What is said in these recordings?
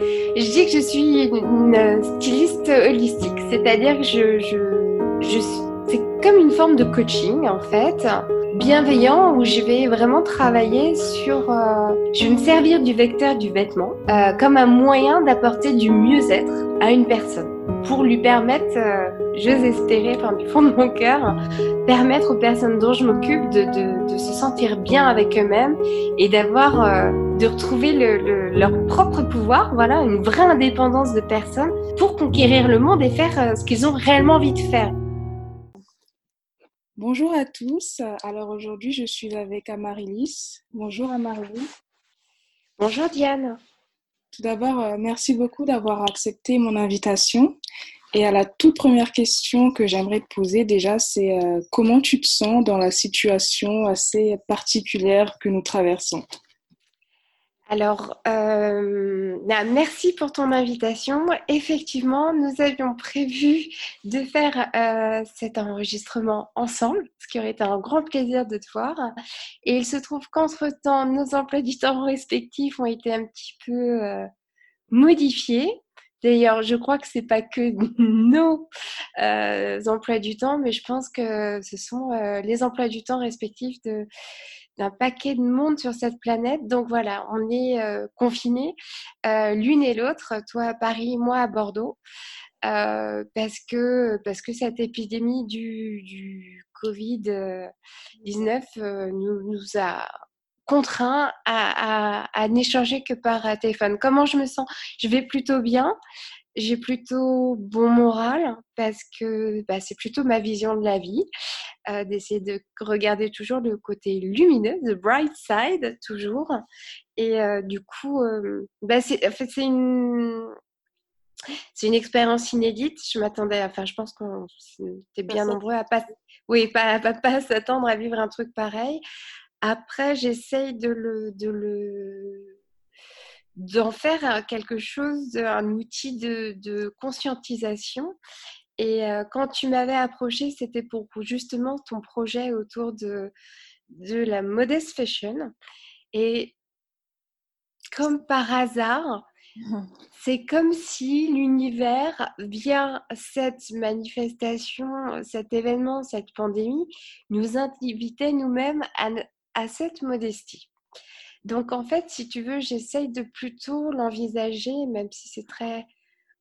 Je dis que je suis une styliste holistique, c'est-à-dire que je, c'est comme une forme de coaching en fait, bienveillant où je vais vraiment travailler sur. Euh, je vais me servir du vecteur du vêtement euh, comme un moyen d'apporter du mieux-être à une personne pour lui permettre, euh, j'ose espérer, enfin du fond de mon cœur, permettre aux personnes dont je m'occupe de, de, de, se sentir bien avec eux-mêmes et d'avoir, euh, de retrouver le, le, leur propre pouvoir, voilà, une vraie indépendance de personne pour conquérir le monde et faire euh, ce qu'ils ont réellement envie de faire. Bonjour à tous. Alors aujourd'hui, je suis avec Amarilis. Bonjour Amarilis. Bonjour Diane. Tout d'abord, merci beaucoup d'avoir accepté mon invitation. Et à la toute première question que j'aimerais te poser déjà, c'est euh, comment tu te sens dans la situation assez particulière que nous traversons? Alors, euh, bah, merci pour ton invitation. Effectivement, nous avions prévu de faire euh, cet enregistrement ensemble, ce qui aurait été un grand plaisir de te voir. Et il se trouve qu'entre-temps, nos emplois du temps respectifs ont été un petit peu euh, modifiés. D'ailleurs, je crois que c'est pas que nos emplois du temps, mais je pense que ce sont les emplois du temps respectifs de d'un paquet de monde sur cette planète. Donc voilà, on est euh, confinés euh, l'une et l'autre, toi à Paris, moi à Bordeaux, euh, parce que parce que cette épidémie du, du Covid 19 nous, nous a contraint à, à, à n'échanger que par téléphone. Comment je me sens? Je vais plutôt bien. J'ai plutôt bon moral parce que bah, c'est plutôt ma vision de la vie, euh, d'essayer de regarder toujours le côté lumineux, the bright side toujours. Et euh, du coup, euh, bah, c'est, en fait, c'est une, c'est une expérience inédite. Je m'attendais, enfin, je pense qu'on était bien nombreux à pas, oui, pas, pas, pas s'attendre à vivre un truc pareil. Après, j'essaye de le, de le, d'en faire quelque chose, un outil de, de conscientisation. Et euh, quand tu m'avais approché, c'était pour justement ton projet autour de, de la modest fashion. Et comme par hasard, c'est comme si l'univers, via cette manifestation, cet événement, cette pandémie, nous invitait nous-mêmes à, à cette modestie. Donc en fait, si tu veux, j'essaye de plutôt l'envisager, même si c'est très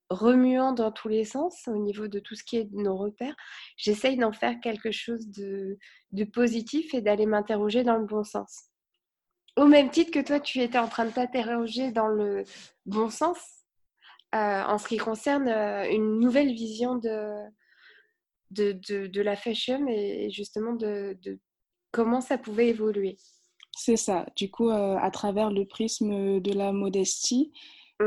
remuant dans tous les sens au niveau de tout ce qui est de nos repères, j'essaye d'en faire quelque chose de, de positif et d'aller m'interroger dans le bon sens. Au même titre que toi, tu étais en train de t'interroger dans le bon sens euh, en ce qui concerne euh, une nouvelle vision de, de, de, de la fashion et justement de, de comment ça pouvait évoluer. C'est ça. Du coup, euh, à travers le prisme de la modestie,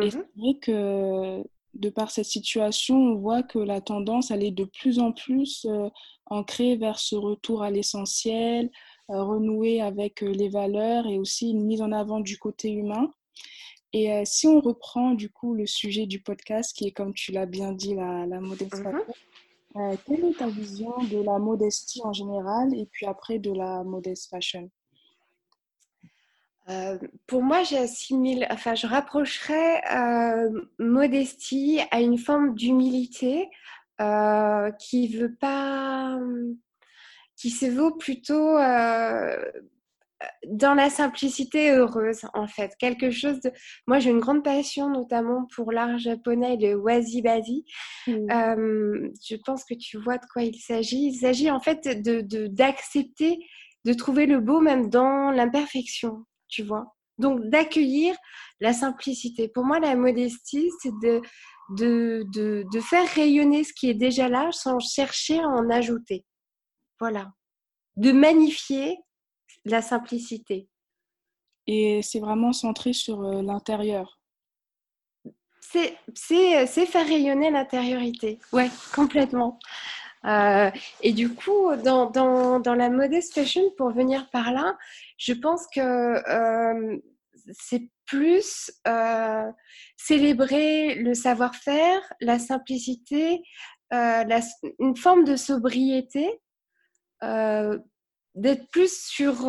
et c'est vrai que de par cette situation, on voit que la tendance, elle est de plus en plus euh, ancrée vers ce retour à l'essentiel, euh, renouer avec euh, les valeurs et aussi une mise en avant du côté humain. Et euh, si on reprend du coup le sujet du podcast, qui est comme tu l'as bien dit, la, la modest fashion, euh, quelle est ta vision de la modestie en général et puis après de la modest fashion? Euh, pour moi, j'assimile, enfin, je rapprocherais euh, modestie à une forme d'humilité euh, qui veut pas, qui se vaut plutôt euh, dans la simplicité heureuse, en fait. Quelque chose de. Moi, j'ai une grande passion, notamment pour l'art japonais, le wazi-bazi. Mm. Euh, je pense que tu vois de quoi il s'agit. Il s'agit en fait de de- d'accepter, de, trouver le beau même dans l'imperfection, tu vois. Donc d'accueillir la simplicité. Pour moi, la modestie, c'est de, de, de, de faire rayonner ce qui est déjà là sans chercher à en ajouter. Voilà. De magnifier la simplicité. Et c'est vraiment centré sur euh, l'intérieur. C'est c'est- c'est faire rayonner l'intériorité. Ouais, complètement. Euh, et du coup, dans, la modest fashion, pour venir par là, je pense que euh, c'est plus euh, célébrer le savoir-faire, la simplicité, une forme de sobriété, d'être plus sur,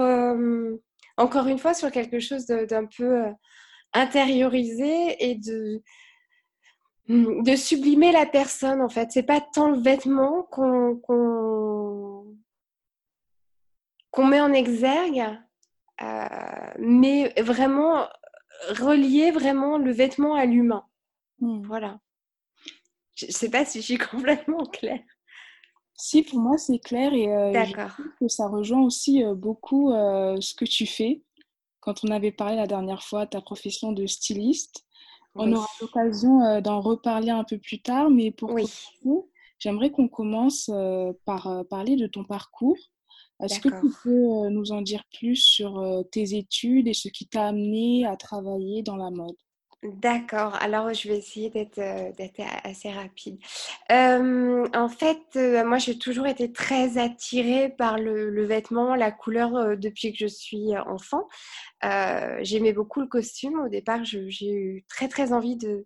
encore une fois, sur quelque chose d'un peu, intérioriser et de, de sublimer la personne en fait. C'est pas tant le vêtement qu'on qu'on met en exergue, euh, mais vraiment relier vraiment le vêtement à l'humain. Hmm. Voilà. Je ne sais pas si je suis complètement claire. Si, pour moi, c'est clair et euh, D'accord. que ça rejoint aussi euh, beaucoup euh, ce que tu fais. Quand on avait parlé la dernière fois de ta profession de styliste, on aura l'occasion d'en reparler un peu plus tard, mais pour oui. j'aimerais qu'on commence par parler de ton parcours. Est-ce que tu peux nous en dire plus sur tes études et ce qui t'a amené à travailler dans la mode? D'accord, alors je vais essayer d'être assez rapide. en fait, moi j'ai toujours été très attirée par le, vêtement, la couleur depuis que je suis enfant. J'aimais beaucoup le costume. Au départ, j'ai eu très très envie de,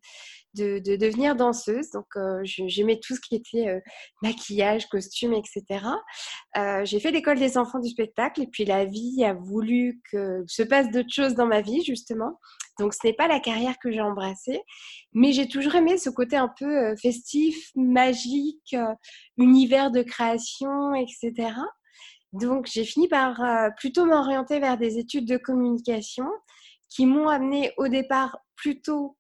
de, devenir danseuse. Donc, euh, j'aimais tout ce qui était euh, maquillage, costume, etc. Euh, j'ai fait l'école des enfants du spectacle et puis la vie a voulu que se passe d'autres choses dans ma vie, justement. Donc, ce n'est pas la carrière que j'ai embrassée, mais j'ai toujours aimé ce côté un peu festif, magique, univers de création, etc. Donc, j'ai fini par plutôt m'orienter vers des études de communication qui m'ont amené au départ plutôt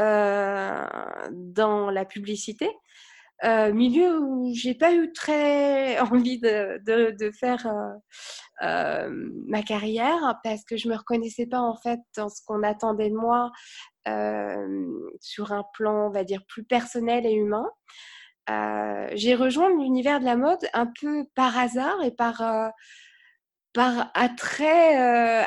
euh, dans la publicité. Euh, milieu où j'ai pas eu très envie de, de, faire euh, ma carrière parce que je me reconnaissais pas en fait dans ce qu'on attendait de moi sur un plan on va dire plus personnel et humain. j'ai rejoint l'univers de la mode un peu par hasard et par par attrait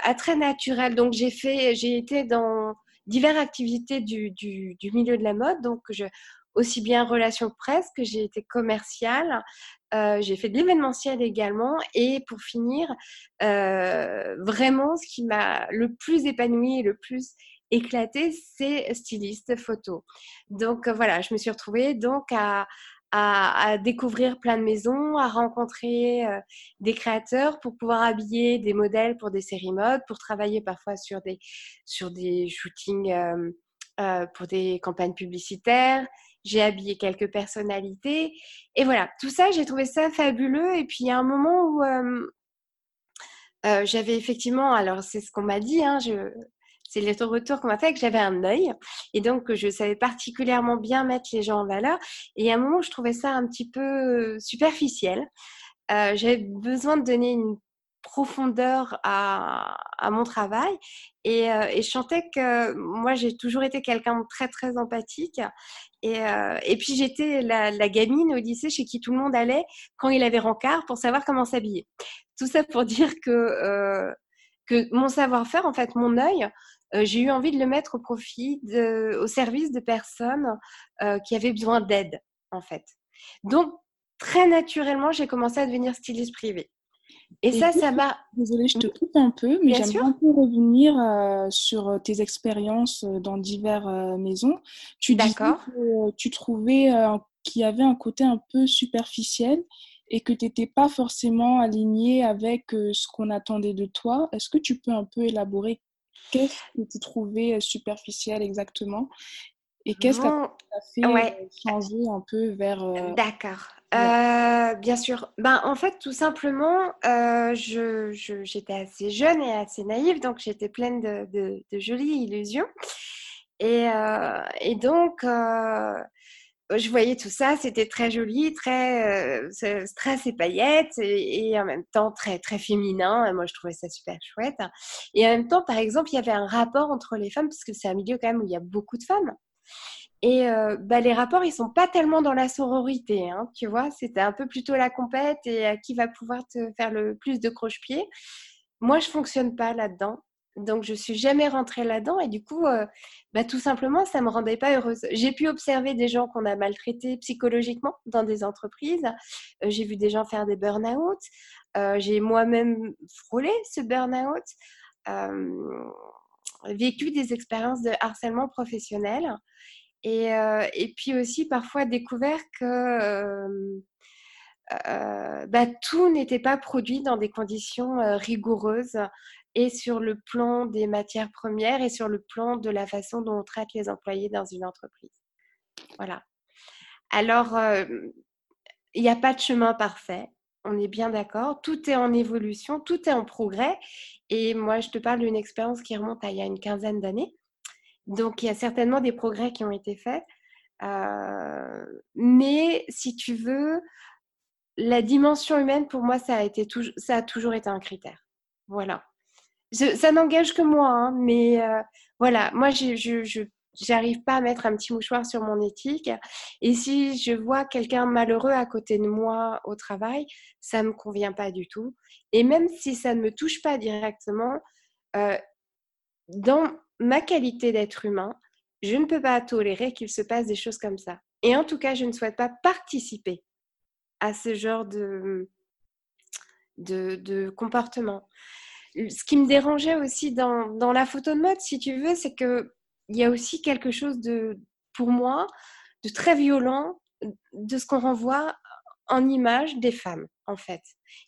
attrait naturel. Donc j'ai fait j'ai été dans diverses activités du, du, milieu de la mode. Donc, je, aussi bien relation presse que j'ai été commerciale. Euh, j'ai fait de l'événementiel également. Et pour finir, euh, vraiment, ce qui m'a le plus épanoui et le plus éclaté, c'est styliste photo. Donc voilà, je me suis retrouvée donc à, découvrir plein de maisons, à rencontrer euh, des créateurs pour pouvoir habiller des modèles pour des séries mode, pour travailler parfois sur des, sur des shootings euh, euh, pour des campagnes publicitaires. J'ai habillé quelques personnalités. Et voilà, tout ça, j'ai trouvé ça fabuleux. Et puis, il y a un moment où j'avais effectivement, alors c'est ce qu'on m'a dit, hein, je, c'est le retour qu'on m'a fait que j'avais un œil et donc je savais particulièrement bien mettre les gens en valeur. Et à un moment, je trouvais ça un petit peu euh, superficiel. Euh, j'avais besoin de donner une profondeur à, mon travail et, euh, et, je sentais que moi j'ai toujours été quelqu'un de très très empathique et, et puis j'étais la, gamine au lycée chez qui tout le monde allait quand il avait rencard pour savoir comment s'habiller. Tout ça pour dire que, que mon savoir-faire, en fait mon œil, euh, j'ai eu envie de le mettre au profit, au service de personnes euh, qui avaient besoin d'aide, en fait. Donc, très naturellement, j'ai commencé à devenir styliste privée. Et, ça, ça m'a. Désolée, je te coupe un peu, mais un peu revenir euh, sur tes expériences dans diverses maisons. Tu D'accord. Que tu trouvais qu'il y avait un côté un peu superficiel et que tu n'étais pas forcément aligné avec ce qu'on attendait de toi. Est-ce que tu peux un peu élaborer Qu'est-ce que tu trouvais superficiel exactement Et qu'est-ce qui a fait changer un peu vers... D'accord. Bien sûr. Ben, en fait, tout simplement, je, j'étais assez jeune et assez naïve, donc j'étais pleine de, jolies illusions. Et, et donc, je voyais tout ça, c'était très joli, très euh, stress et paillettes, et, en même temps très très féminin. moi, je trouvais ça super chouette. Et en même temps, par exemple, il y avait un rapport entre les femmes, parce que c'est un milieu quand même où il y a beaucoup de femmes. Et euh, bah, les rapports, ils sont pas tellement dans la sororité, hein, tu vois. C'était un peu plutôt la compète et à qui va pouvoir te faire le plus de croche-pied. Moi, je fonctionne pas là-dedans. Donc, je suis jamais rentrée là-dedans et du coup, euh, bah, tout simplement, ça me rendait pas heureuse. J'ai pu observer des gens qu'on a maltraités psychologiquement dans des entreprises. Euh, j'ai vu des gens faire des burn-out. Euh, j'ai moi-même frôlé ce burn-out. vécu des expériences de harcèlement professionnel. Et, et puis aussi parfois découvert que bah, tout n'était pas produit dans des conditions rigoureuses et sur le plan des matières premières et sur le plan de la façon dont on traite les employés dans une entreprise. Voilà. Alors, euh, il n'y a pas de chemin parfait, on est bien d'accord. Tout est en évolution, tout est en progrès. Et moi, je te parle d'une expérience qui remonte à il y a une quinzaine d'années. Donc, il y a certainement des progrès qui ont été faits. Euh, mais si tu veux, la dimension humaine, pour moi, ça a, été ça a toujours été un critère. Voilà. ça n'engage que moi, hein, mais euh, voilà, moi, je, j'arrive pas à mettre un petit mouchoir sur mon éthique. Et si je vois quelqu'un malheureux à côté de moi au travail, ça me convient pas du tout. Et même si ça ne me touche pas directement, euh, dans ma qualité d'être humain, je ne peux pas tolérer qu'il se passe des choses comme ça. Et en tout cas, je ne souhaite pas participer à ce genre de, de, comportement. Ce qui me dérangeait aussi dans, dans la photo de mode, si tu veux, c'est que il y a aussi quelque chose de, pour moi, de très violent de ce qu'on renvoie en image des femmes, en fait.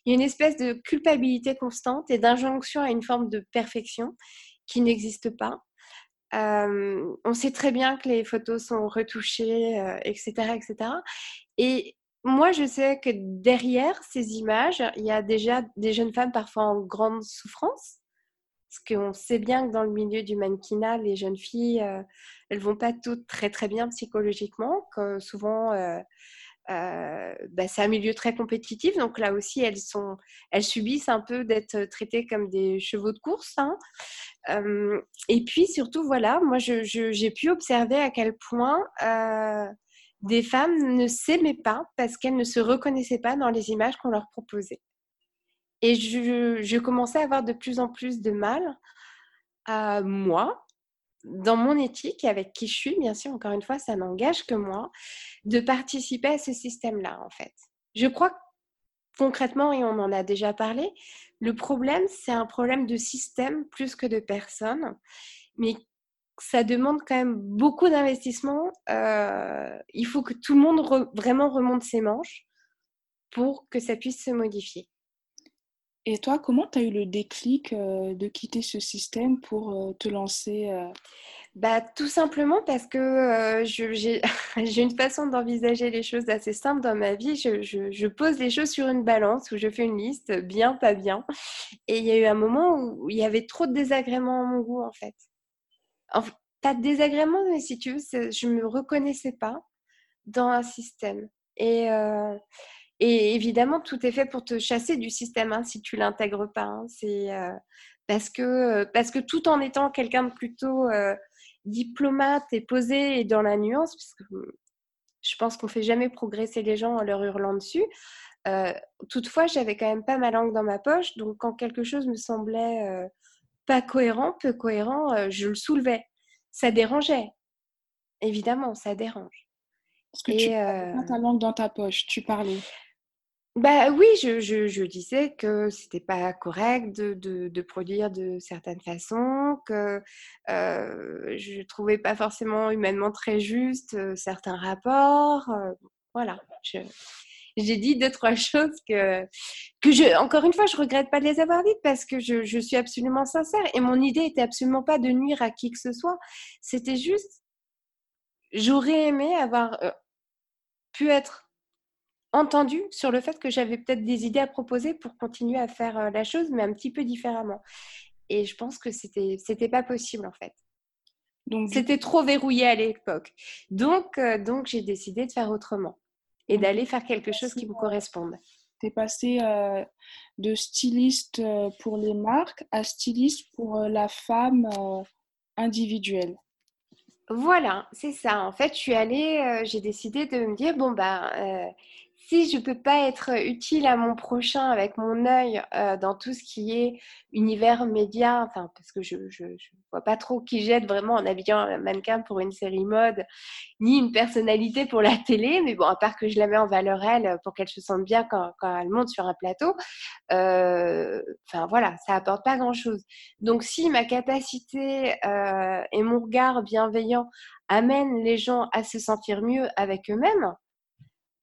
Il y a une espèce de culpabilité constante et d'injonction à une forme de perfection qui n'existe pas. Euh, on sait très bien que les photos sont retouchées, etc., euh, etc. Et moi, je sais que derrière ces images, il y a déjà des jeunes femmes parfois en grande souffrance, parce qu'on sait bien que dans le milieu du mannequinat, les jeunes filles, euh, elles vont pas toutes très très bien psychologiquement. Que souvent, euh, euh, bah, c'est un milieu très compétitif, donc là aussi, elles sont, elles subissent un peu d'être traitées comme des chevaux de course. Hein. et puis surtout, voilà, moi, j'ai pu observer à quel point des femmes ne s'aimaient pas parce qu'elles ne se reconnaissaient pas dans les images qu'on leur proposait. Et je, commençais à avoir de plus en plus de mal à moi, dans mon éthique, avec qui je suis, bien sûr, encore une fois, ça n'engage que moi, de participer à ce système-là, en fait. Je crois concrètement, et on en a déjà parlé, le problème, c'est un problème de système plus que de personnes, mais ça demande quand même beaucoup d'investissement. Euh, il faut que tout le monde vraiment remonte ses manches pour que ça puisse se modifier. Et toi, comment tu as eu le déclic euh, de quitter ce système pour euh, te lancer euh? bah, Tout simplement parce que j'ai une façon d'envisager les choses assez simple dans ma vie. Je, pose les choses sur une balance où je fais une liste, bien, pas bien. Et il y a eu un moment où il y avait trop de désagréments à mon goût, en fait. pas de désagréments, mais si tu veux, je ne me reconnaissais pas dans un système. Et, et évidemment, tout est fait pour te chasser du système hein, si tu l'intègres pas. Hein. C'est euh, parce que euh, parce que tout en étant quelqu'un de plutôt euh, diplomate et posé et dans la nuance, parce que je pense qu'on fait jamais progresser les gens en leur hurlant dessus. toutefois, j'avais quand même pas ma langue dans ma poche, donc quand quelque chose me semblait pas cohérent, peu cohérent, je le soulevais. Ça dérangeait, évidemment, ça dérange. Parce que tu pas ta langue dans ta poche, tu parlais. Bah oui, je, disais que c'était pas correct de, produire de certaines façons, que euh, je trouvais pas forcément humainement très juste euh, certains rapports. Euh, voilà, j'ai dit deux trois choses que que je, encore une fois, je regrette pas de les avoir dites parce que je, je suis absolument sincère et mon idée était absolument pas de nuire à qui que ce soit. C'était juste, j'aurais aimé avoir euh, pu être entendu sur le fait que j'avais peut-être des idées à proposer pour continuer à faire euh, la chose, mais un petit peu différemment. Et je pense que c'était c'était pas possible en fait. Donc c'était trop verrouillé à l'époque. Donc euh, donc j'ai décidé de faire autrement et d'aller faire quelque chose qui me corresponde. Tu es passé euh, de styliste pour les marques à styliste pour la femme individuelle. Voilà, c'est ça. En fait, je suis allée, j'ai décidé de me dire bon bah si je peux pas être utile à mon prochain avec mon œil euh, dans tout ce qui est univers média, enfin parce que je, je, vois pas trop qui jette vraiment en habillant un mannequin pour une série mode, ni une personnalité pour la télé, mais bon à part que je la mets en valeur elle pour qu'elle se sente bien quand, quand elle monte sur un plateau, euh, enfin voilà, ça apporte pas grand chose. Donc si ma capacité euh, et mon regard bienveillant amènent les gens à se sentir mieux avec eux-mêmes,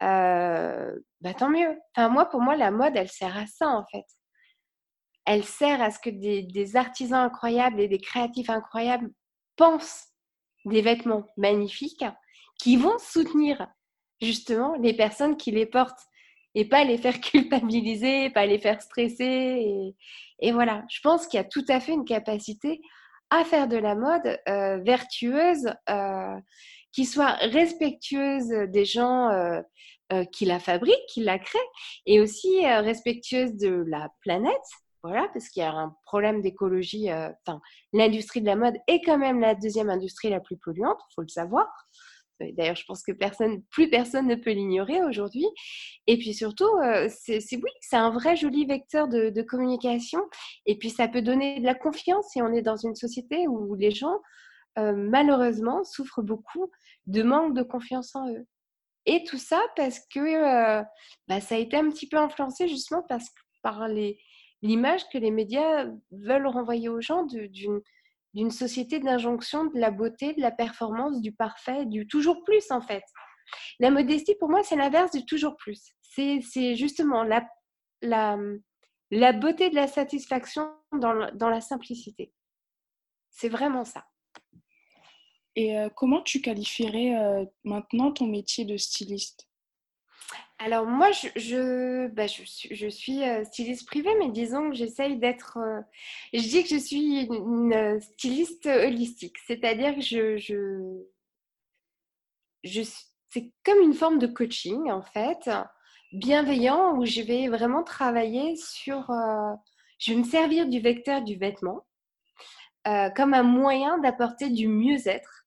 euh, tant mieux. Enfin, moi, pour moi, la mode, elle sert à ça, en fait. elle sert à ce que des, artisans incroyables et des créatifs incroyables pensent des vêtements magnifiques qui vont soutenir justement les personnes qui les portent et pas les faire culpabiliser, pas les faire stresser. Et, voilà, je pense qu'il y a tout à fait une capacité à faire de la mode vertueuse, qui soit respectueuse des gens euh, qui la fabriquent, qui la créent, et aussi respectueuse de la planète. Voilà, parce qu'il y a un problème d'écologie. L'industrie de la mode est quand même la deuxième industrie la plus polluante, faut le savoir. D'ailleurs, je pense que plus personne ne peut l'ignorer aujourd'hui. Et puis surtout, euh, c'est oui, c'est un vrai joli vecteur de, communication. Et puis ça peut donner de la confiance si on est dans une société où les gens, euh, malheureusement, souffrent beaucoup de manque de confiance en eux. Et tout ça parce que euh, bah, ça a été un petit peu influencé justement parce, par l'image que les médias veulent renvoyer aux gens d'une société d'injonction de la beauté, de la performance, du parfait, du toujours plus en fait. La modestie, pour moi, c'est l'inverse du toujours plus. C'est justement la, beauté de la satisfaction dans la simplicité. C'est vraiment ça. Et euh, comment tu qualifierais euh, maintenant ton métier de styliste? Alors moi, je, bah, je, je, suis, euh, styliste privée, mais disons que j'essaye d'être... Je dis que je suis une, styliste holistique, c'est-à-dire que je, je, je c'est comme une forme de coaching, en fait, bienveillant, où je vais vraiment travailler sur... Je vais me servir du vecteur du vêtement comme un moyen d'apporter du mieux-être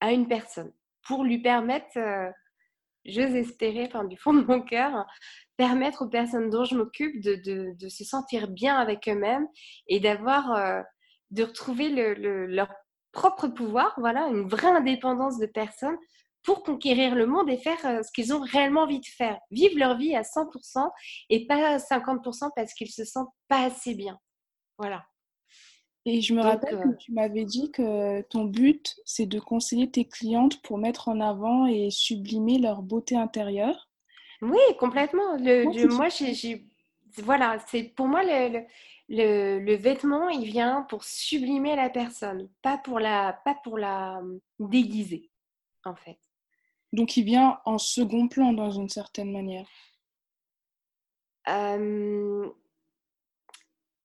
à une personne pour lui permettre j'ose espérer, du fond de mon cœur, permettre aux personnes dont je m'occupe de, se sentir bien avec eux-mêmes et d'avoir, euh, de retrouver le, leur propre pouvoir, voilà, une vraie indépendance de personnes pour conquérir le monde et faire euh, ce qu'ils ont réellement envie de faire. Vivre leur vie à 100% et pas à 50% parce qu'ils se sentent pas assez bien. Voilà. Et je me rappelle que euh, tu m'avais dit que ton but, c'est de conseiller tes clientes pour mettre en avant et sublimer leur beauté intérieure. Oui, complètement. Le, moi, j'ai, voilà, c'est pour moi le, le, le, vêtement, il vient pour sublimer la personne, pas pour la, pas pour la hum, déguiser, en fait. Donc, il vient en second plan dans une certaine manière. Euh,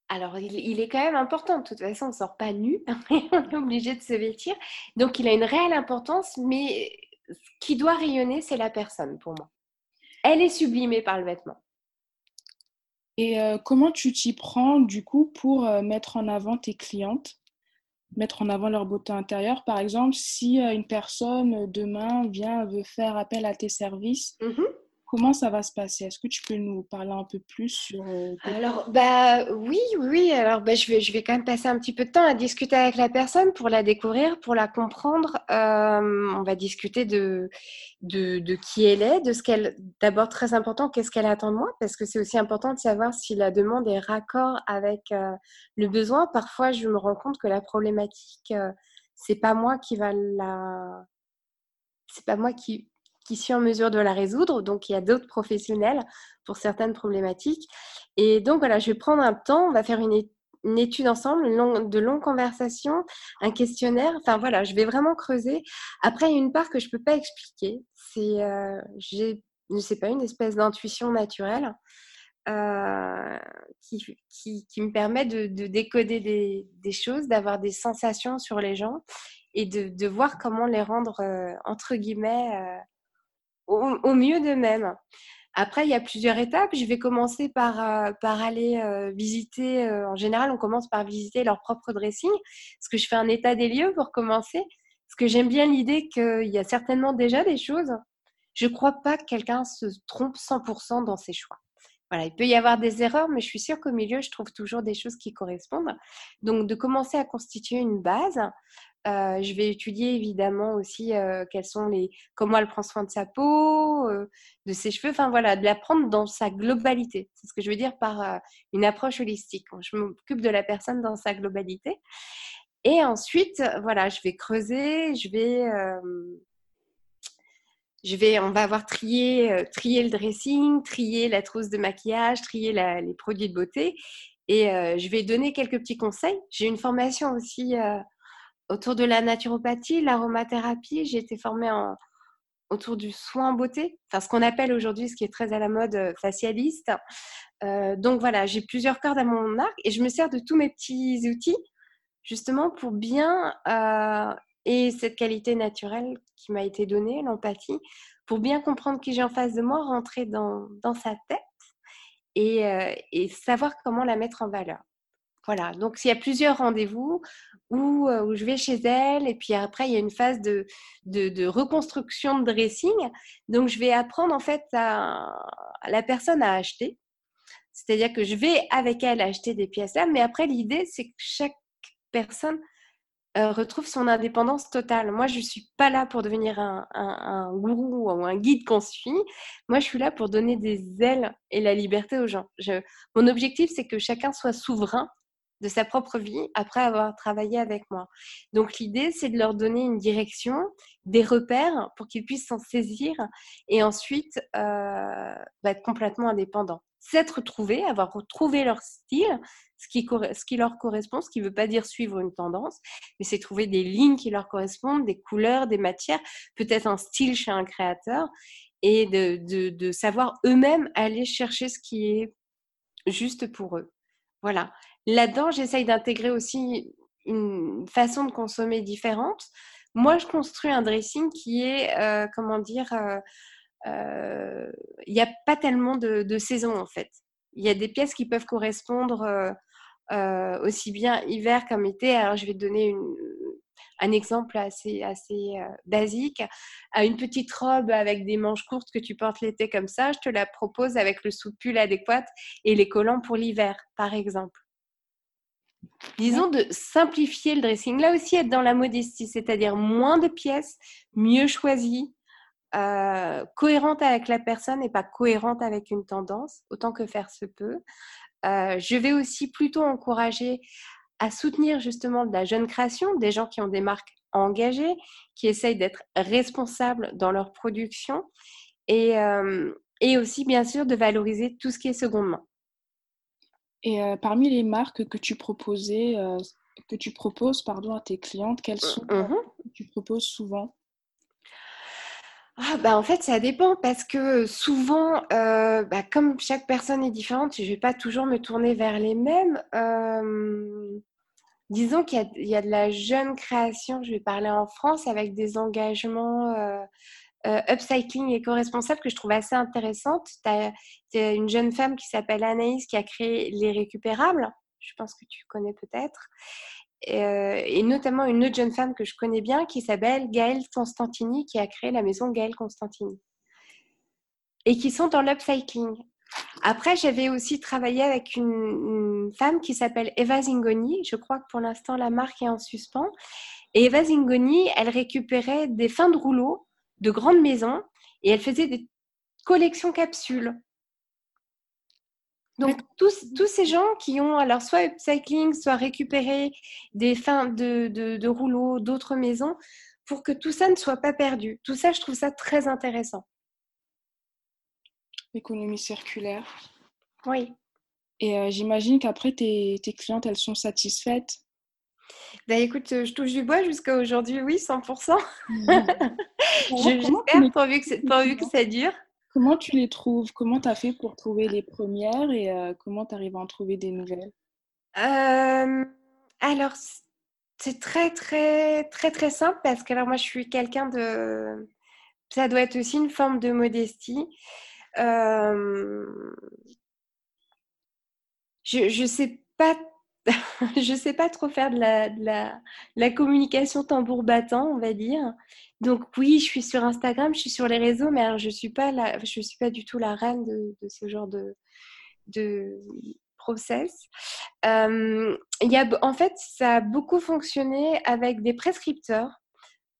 alors, il, est quand même important. De toute façon, on ne sort pas nu. on est obligé de se vêtir. Donc, il a une réelle importance, mais ce qui doit rayonner, c'est la personne pour moi. Elle est sublimée par le vêtement. Et euh, comment tu t'y prends, du coup, pour euh, mettre en avant tes clientes Mettre en avant leur beauté intérieure, par exemple, si euh, une personne demain vient, veut faire appel à tes services, mmh Comment ça va se passer? Est-ce que tu peux nous parler un peu plus sur euh, Alors, bah oui, oui. Alors, bah, je vais, je vais quand même passer un petit peu de temps à discuter avec la personne pour la découvrir, pour la comprendre. Euh, on va discuter de, de, qui elle est, de ce qu'elle. D'abord, très important, qu'est-ce qu'elle attend de moi, parce que c'est aussi important de savoir si la demande est raccord avec euh, le besoin. Parfois, je me rends compte que la problématique, c'est pas moi qui va la. C'est pas moi qui qui suis en mesure de la résoudre. Donc, il y a d'autres professionnels pour certaines problématiques. Et donc, voilà, je vais prendre un temps, on va faire une, étude ensemble, de longues conversations, un questionnaire. Enfin, voilà, je vais vraiment creuser. Après, il y a une part que je ne peux pas expliquer. C'est, euh, j'ai, sais pas, une espèce d'intuition naturelle. Euh, qui, me permet de, décoder des, choses, d'avoir des sensations sur les gens et de, voir comment les rendre, euh, entre guillemets, au, mieux d'eux-mêmes. Après, il y a plusieurs étapes. Je vais commencer par, euh, par aller euh, visiter, euh, en général, on commence par visiter leur propre dressing, parce que je fais un état des lieux pour commencer, parce que j'aime bien l'idée qu'il y a certainement déjà des choses. Je ne crois pas que quelqu'un se trompe 100% dans ses choix. Voilà, il peut y avoir des erreurs, mais je suis sûre qu'au milieu, je trouve toujours des choses qui correspondent. Donc, de commencer à constituer une base, euh, je vais étudier évidemment aussi euh, quels sont les, comment elle prend soin de sa peau, euh, de ses cheveux, enfin voilà, de la prendre dans sa globalité. C'est ce que je veux dire par une approche holistique. Je m'occupe de la personne dans sa globalité. Et ensuite, voilà, je vais creuser, je vais, je vais, on va avoir trié, trié le dressing, trier la trousse de maquillage, trier les produits de beauté. Et je vais donner quelques petits conseils. J'ai une formation aussi autour de la naturopathie, l'aromathérapie. J'ai été formée en, autour du soin en beauté, enfin ce qu'on appelle aujourd'hui, ce qui est très à la mode, facialiste. donc voilà, j'ai plusieurs cordes à mon arc et je me sers de tous mes petits outils justement pour bien et cette qualité naturelle qui m'a été donnée, l'empathie, pour bien comprendre qui j'ai en face de moi, rentrer dans, dans sa tête et, et, savoir comment la mettre en valeur. Voilà, donc il y a plusieurs rendez-vous où, où, je vais chez elle et puis après il y a une phase de, de, de reconstruction de dressing. Donc je vais apprendre en fait à, à la personne à acheter. C'est-à-dire que je vais avec elle acheter des pièces là, mais après l'idée c'est que chaque personne euh, retrouve son indépendance totale. Moi, je ne suis pas là pour devenir un, gourou ou un guide qu'on suit. Moi, je suis là pour donner des ailes et la liberté aux gens. mon objectif, c'est que chacun soit souverain de sa propre vie après avoir travaillé avec moi. Donc l'idée, c'est de leur donner une direction, des repères pour qu'ils puissent s'en saisir et ensuite euh, bah, être complètement indépendants. S'être retrouvés, avoir retrouvé leur style, ce qui, leur correspond, ce qui ne veut pas dire suivre une tendance, mais c'est trouver des lignes qui leur correspondent, des couleurs, des matières, peut-être un style chez un créateur, et de, savoir eux-mêmes aller chercher ce qui est juste pour eux. Voilà. Là-dedans, j'essaye d'intégrer aussi une façon de consommer différente. Moi, je construis un dressing qui est, euh, comment dire, euh, il n'y a pas tellement de, de, saison en fait. Il y a des pièces qui peuvent correspondre euh, aussi bien hiver comme été. Alors, je vais te donner un exemple assez, assez euh, basique. À une petite robe avec des manches courtes que tu portes l'été comme ça, je te la propose avec le soupule adéquat et les collants pour l'hiver, par exemple. Disons de simplifier le dressing. Là aussi, être dans la modestie, c'est-à-dire moins de pièces, mieux choisies, euh, cohérente avec la personne et pas cohérente avec une tendance, autant que faire se peut. Euh, je vais aussi plutôt encourager à soutenir justement de la jeune création, des gens qui ont des marques engagées, qui essayent d'être responsables dans leur production et, euh, et aussi bien sûr de valoriser tout ce qui est seconde main. Et euh, parmi les marques que tu proposais, que tu proposes pardon, à tes clientes, quelles sont mmh que tu proposes souvent? Ah, bah, en fait, ça dépend parce que souvent, euh, bah, comme chaque personne est différente, je ne vais pas toujours me tourner vers les mêmes. Euh, disons qu'il y, a de la jeune création, je vais parler en France, avec des engagements euh, upcycling éco-responsable que je trouve assez intéressantes. Tu as, une jeune femme qui s'appelle Anaïs qui a créé Les Récupérables, je pense que tu connais peut-être. Euh, et notamment une autre jeune femme que je connais bien qui s'appelle Gaëlle Constantini, qui a créé la maison Gaëlle Constantini. Et qui sont dans l'upcycling. Après, j'avais aussi travaillé avec une, femme qui s'appelle Eva Zingoni. Je crois que pour l'instant, la marque est en suspens. Et Eva Zingoni, elle récupérait des fins de rouleau de grandes maisons et elle faisait des collections capsules. Donc, tous, tous, ces gens qui ont alors soit upcycling, soit récupéré des fins de, de, rouleaux d'autres maisons, pour que tout ça ne soit pas perdu. Tout ça, je trouve ça très intéressant. Économie circulaire. Oui. Et euh, j'imagine qu'après, tes, tes, clientes, elles sont satisfaites? Ben écoute, je touche du bois jusqu'à aujourd'hui, oui, 100%. J'espère, pourvu pourvu que ça dure. Comment tu les trouves? Comment tu as fait pour trouver les premières et euh, comment tu arrives à en trouver des nouvelles? Alors, c'est très, très, très, très simple parce que alors moi, je suis quelqu'un de... Ça doit être aussi une forme de modestie. Je ne sais pas je sais pas trop faire de la, communication tambour battant, on va dire. Donc oui, je suis sur Instagram, je suis sur les réseaux, mais alors je suis pas suis pas du tout la reine de, ce genre de, de process. Euh, y a, en fait, ça a beaucoup fonctionné avec des prescripteurs.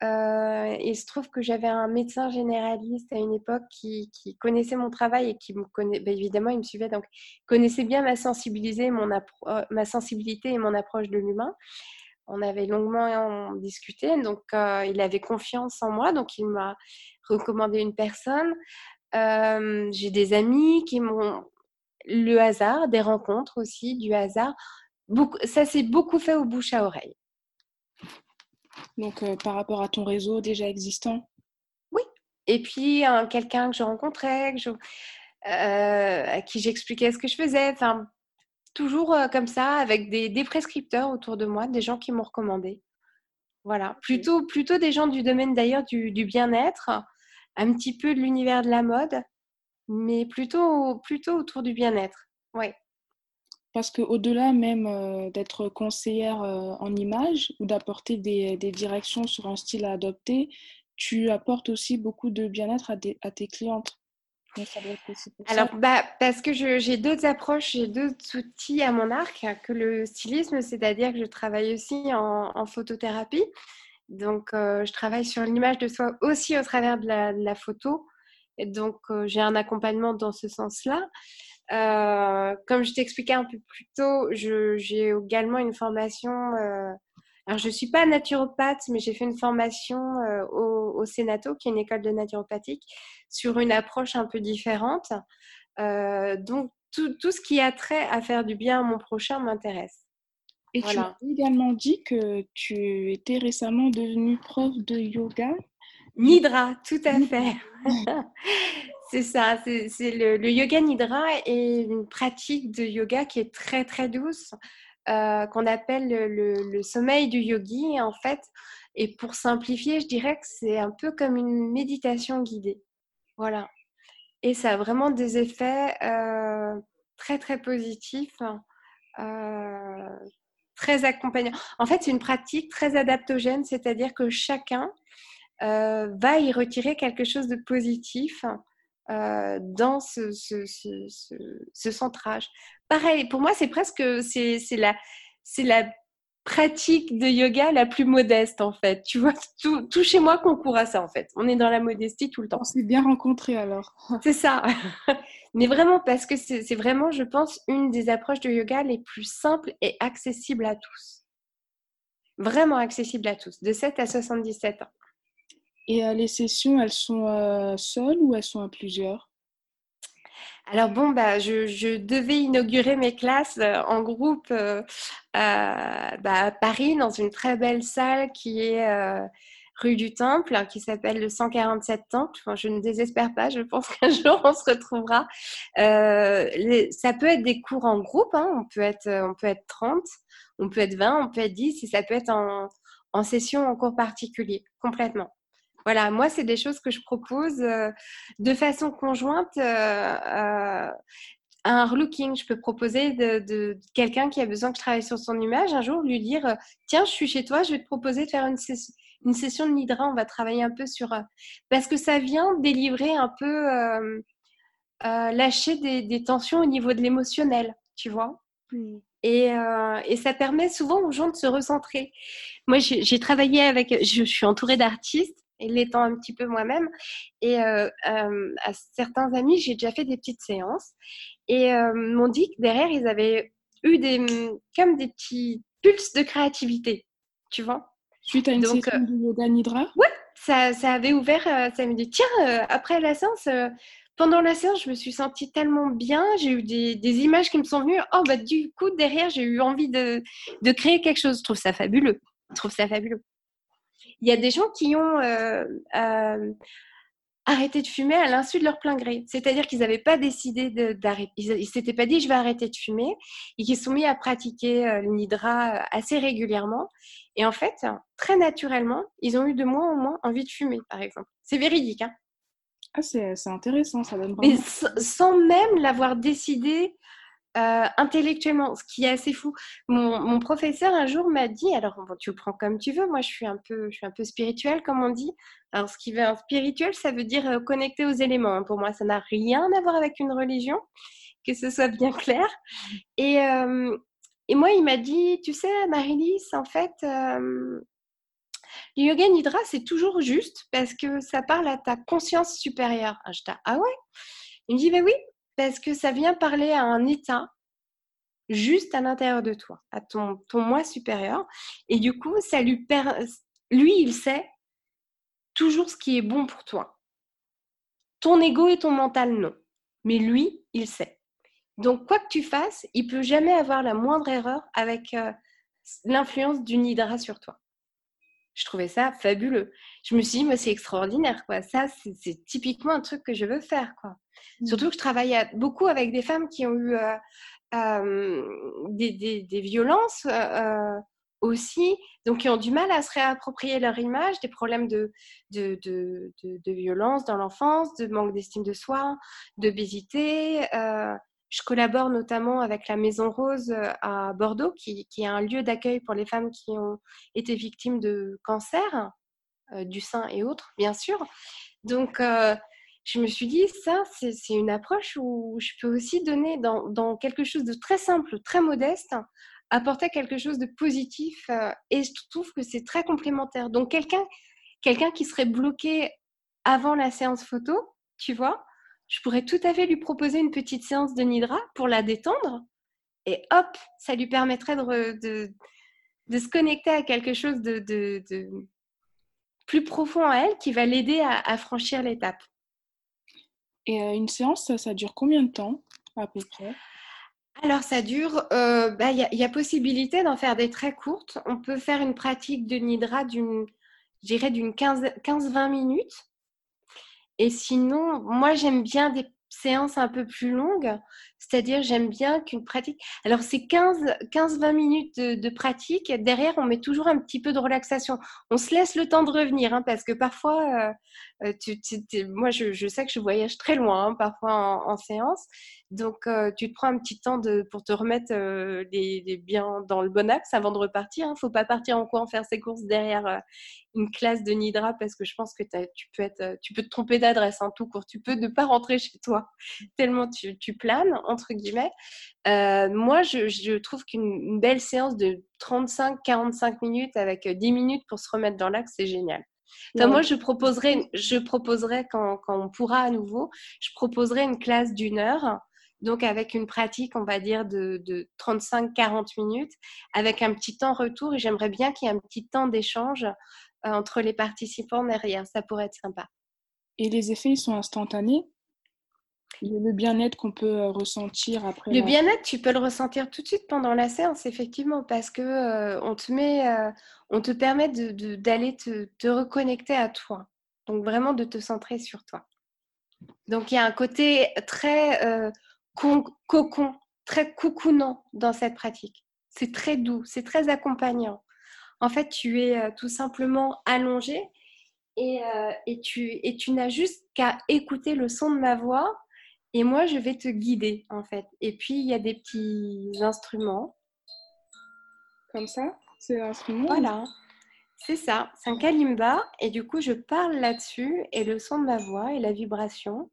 Euh, il se trouve que j'avais un médecin généraliste à une époque qui, connaissait mon travail et qui me connaissait, ben, évidemment, il me suivait, donc connaissait bien ma, sensibilité, euh, ma sensibilité et mon approche de l'humain. On avait longuement discuté, donc euh, il avait confiance en moi, donc il m'a recommandé une personne. J'ai des amis qui m'ont le hasard, des rencontres aussi, du hasard. Ça s'est beaucoup fait au bouche à oreille. Donc, par rapport à ton réseau déjà existant Oui. Et puis, quelqu'un que je rencontrais, que je, à qui j'expliquais ce que je faisais. Enfin, toujours comme ça, avec des, des, prescripteurs autour de moi, des gens qui m'ont recommandé. Voilà, plutôt, plutôt des gens du domaine d'ailleurs du, du bien-être, un petit peu de l'univers de la mode, mais plutôt, plutôt autour du bien-être. Oui. Parce qu'au-delà même d'être conseillère en image ou d'apporter des, directions sur un style à adopter, tu apportes aussi beaucoup de bien-être à, tes clientes. Alors, bah, parce que j'ai d'autres approches, j'ai d'autres outils à mon arc que le stylisme, c'est-à-dire que je travaille aussi en, photothérapie. Donc, euh, je travaille sur l'image de soi aussi au travers de la, photo. Donc, euh, j'ai un accompagnement dans ce sens-là. Euh, comme je t'expliquais un peu plus tôt, j'ai également une formation alors, je ne suis pas naturopathe, mais j'ai fait une formation euh, au, Sénato, qui est une école de naturopathique, sur une approche un peu différente. Euh, donc, tout, tout, ce qui a trait à faire du bien à mon prochain m'intéresse. Et tu as également dit que tu étais récemment devenue prof de yoga. Nidra, tout à fait. c'est ça, c'est le, yoga Nidra est une pratique de yoga qui est très très douce, euh, qu'on appelle le, sommeil du yogi, en fait. Et pour simplifier, je dirais que c'est un peu comme une méditation guidée. Voilà. Et ça a vraiment des effets euh, très, très positifs, euh, très accompagnants. En fait, c'est une pratique très adaptogène, c'est-à-dire que chacun va y retirer quelque chose de positif dans ce, ce, centrage. Pareil, pour moi, c'est presque c'est la, la pratique de yoga la plus modeste, en fait. Tu vois, tout, tout, chez moi concourt à ça, en fait. On est dans la modestie tout le temps. On s'est bien rencontrés alors. c'est ça. Mais vraiment, parce que c'est vraiment, je pense, une des approches de yoga les plus simples et accessibles à tous. Vraiment accessible à tous, de 7 à 77 ans. Et euh, les sessions, elles sont euh, seules ou elles sont à plusieurs? Alors bon, bah, je, devais inaugurer mes classes euh, en groupe bah, à Paris, dans une très belle salle qui est rue du Temple, qui s'appelle le 147 Temple. je ne désespère pas, je pense qu'un jour on se retrouvera. ça peut être des cours en groupe, hein. on, peut être, on peut être 30, on peut être 20, on peut être 10, et ça peut être en, en session, en cours particulier, complètement. Voilà, moi, c'est des choses que je propose euh, de façon conjointe. Euh, euh, un relooking, je peux proposer de, quelqu'un qui a besoin que je travaille sur son image, un jour lui dire Tiens, je suis chez toi, je vais te proposer de faire une, une session de Nidra, on va travailler un peu sur. parce que ça vient délivrer un peu, lâcher des, tensions au niveau de l'émotionnel, tu vois? Et, et, ça permet souvent aux gens de se recentrer. Moi, j'ai travaillé avec, je suis entourée d'artistes et l'étant un petit peu moi-même. Et euh, euh, à certains amis, j'ai déjà fait des petites séances et euh, m'ont dit que derrière, ils avaient eu des, comme des petits pulses de créativité, tu vois. Suite à une Donc, session de yoga nidra? Ouais, ça, ça, avait ouvert, ça me dit, tiens, après la séance, pendant la séance, je me suis sentie tellement bien, j'ai eu des, des, images qui me sont venues. Oh, bah, du coup, derrière, j'ai eu envie de, de créer quelque chose. Je trouve ça fabuleux. Je trouve ça fabuleux. Il y a des gens qui ont euh, euh, arrêté de fumer à l'insu de leur plein gré. C'est-à-dire qu'ils n'avaient pas décidé d'arrêter. Ils ne s'étaient pas dit je vais arrêter de fumer et qui sont mis à pratiquer euh, le nidra assez régulièrement. Et en fait, très naturellement, ils ont eu de moins en moins envie de fumer, par exemple. C'est véridique. Hein ah, c'est intéressant, ça donne vraiment... Mais sans même l'avoir décidé euh, intellectuellement, ce qui est assez fou. Mon, professeur un jour m'a dit, alors tu le prends comme tu veux, moi je suis un peu, je suis un peu spirituelle comme on dit. Alors ce qui veut un spirituel, ça veut dire euh, connecté aux éléments. Hein. Pour moi, ça n'a rien à voir avec une religion, que ce soit bien clair. Et, euh, et moi, il m'a dit, tu sais, Marilis, en fait, le yoga nidra, c'est toujours juste parce que ça parle à ta conscience supérieure. Ah, je ah ouais? Il me dit, bah oui, parce que ça vient parler à un état juste à l'intérieur de toi, à ton, moi supérieur. Et du coup, ça lui lui, il sait toujours ce qui est bon pour toi. Ton ego et ton mental, non. Mais lui, il sait. Donc, quoi que tu fasses, il peut jamais avoir la moindre erreur avec euh, l'influence du nidra sur toi. Je trouvais ça fabuleux. Je me suis dit, c'est extraordinaire, quoi. Ça, c'est typiquement un truc que je veux faire, quoi. Mmh. Surtout que je travaille beaucoup avec des femmes qui ont eu euh, euh, des, des, violences aussi, donc qui ont du mal à se réapproprier leur image, des problèmes de, de, de, de violence dans l'enfance, de manque d'estime de soi, d'obésité. Euh, je collabore notamment avec la Maison Rose à Bordeaux, qui, est un lieu d'accueil pour les femmes qui ont été victimes de cancer euh, du sein et autres, bien sûr. Donc, euh, je me suis dit, ça, c'est une approche où je peux aussi donner dans, quelque chose de très simple, très modeste, apporter quelque chose de positif euh, et je trouve que c'est très complémentaire. Donc quelqu'un quelqu'un qui serait bloqué avant la séance photo, tu vois, je pourrais tout à fait lui proposer une petite séance de nidra pour la détendre et hop, ça lui permettrait de, de, se connecter à quelque chose de, de, plus profond à elle qui va l'aider à, franchir l'étape. Et euh, une séance, ça, ça dure combien de temps à peu près? Alors, ça dure, euh, bah, il y, a possibilité d'en faire des très courtes. On peut faire une pratique de nidra d'une, d'une 15-20 minutes. Et sinon, moi, j'aime bien des séances un peu plus longues, c'est-à-dire j'aime bien qu'une pratique... Alors, c'est 15-20 minutes de, pratique. Derrière, on met toujours un petit peu de relaxation. On se laisse le temps de revenir, hein, parce que parfois, euh, euh, moi, je, sais que je voyage très loin, hein, parfois en séance. Donc, euh, tu te prends un petit temps pour te remettre euh, les, biens dans le bon axe avant de repartir. Il hein. ne faut pas partir en courant faire ses courses derrière une classe de Nidra parce que je pense que tu peux, être, tu peux te tromper d'adresse, en tout court. Tu peux ne pas rentrer chez toi tellement tu planes, entre guillemets. moi, je, trouve qu'une belle séance de 35-45 minutes avec 10 minutes pour se remettre dans l'axe, c'est génial. moi, je proposerais, je proposerais quand, quand, on pourra à nouveau, je proposerais une classe d'une heure donc avec une pratique, on va dire, de, 35-40 minutes, avec un petit temps retour. Et j'aimerais bien qu'il y ait un petit temps d'échange euh, entre les participants derrière. Ça pourrait être sympa. Et les effets, ils sont instantanés? Le bien-être qu'on peut euh, ressentir après. Le bien-être, tu peux le ressentir tout de suite pendant la séance, effectivement, parce que euh, on te met, on te permet d'aller de, te, te, reconnecter à toi. Donc vraiment de te centrer sur toi. Donc il y a un côté très cocon, très coucounant dans cette pratique. C'est très doux, c'est très accompagnant. En fait, tu es euh, tout simplement allongé et, euh, et tu, et tu n'as juste qu'à écouter le son de ma voix et moi, je vais te guider en fait. Et puis, il y a des petits instruments. Comme ça C'est l'instrument Voilà. C'est ça, c'est un kalimba et du coup je parle là-dessus et le son de ma voix et la vibration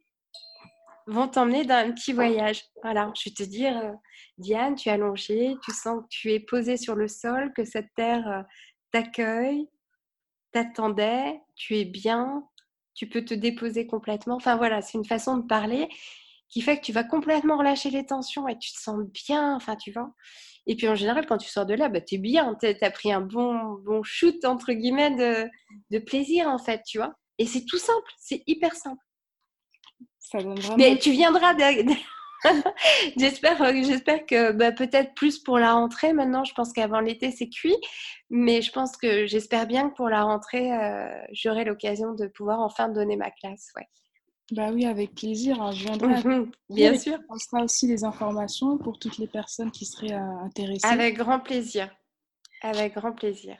vont t'emmener dans un petit voyage. Voilà, je vais te dire, euh, Diane, tu es allongée, tu sens que tu es posée sur le sol, que cette terre euh, t'accueille, t'attendait, tu es bien, tu peux te déposer complètement. Enfin voilà, c'est une façon de parler qui fait que tu vas complètement relâcher les tensions et tu te sens bien, enfin tu vois. Et puis en général, quand tu sors de là, bah, tu es bien, tu as pris un bon, bon shoot, entre guillemets, de, de plaisir en fait, tu vois. Et c'est tout simple, c'est hyper simple. Mais tu viendras. j'espère, euh, j'espère que bah, peut-être plus pour la rentrée. Maintenant, je pense qu'avant l'été, c'est cuit. Mais je pense que j'espère bien que pour la rentrée, euh, j'aurai l'occasion de pouvoir enfin donner ma classe. Ouais. Bah oui, avec plaisir. Hein, je viendrai. Mhm, bien sûr. On sera aussi les informations pour toutes les personnes qui seraient euh, intéressées. Avec grand plaisir. Avec grand plaisir.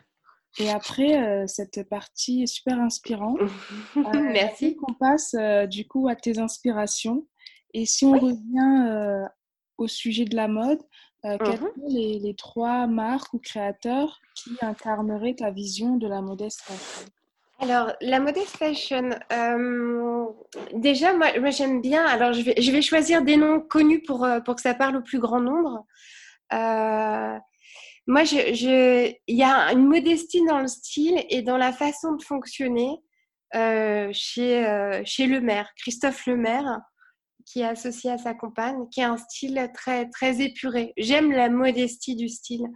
Et après, euh, cette partie est super inspirante. Euh, Merci. On passe euh, du coup à tes inspirations. Et si on revient au sujet de la mode, quels mhm. sont les, les, trois marques ou créateurs qui incarneraient ta vision de la modeste fashion alors, la modeste fashion, déjà, moi, moi j'aime bien. Alors, je vais, choisir des noms connus pour, pour que ça parle au plus grand nombre. Moi, je, il y a une modestie dans le style et dans la façon de fonctionner euh, chez, euh, chez le maire, Christophe Le Maire, qui est associé à sa compagne, qui a un style très, très épuré. J'aime la modestie du style.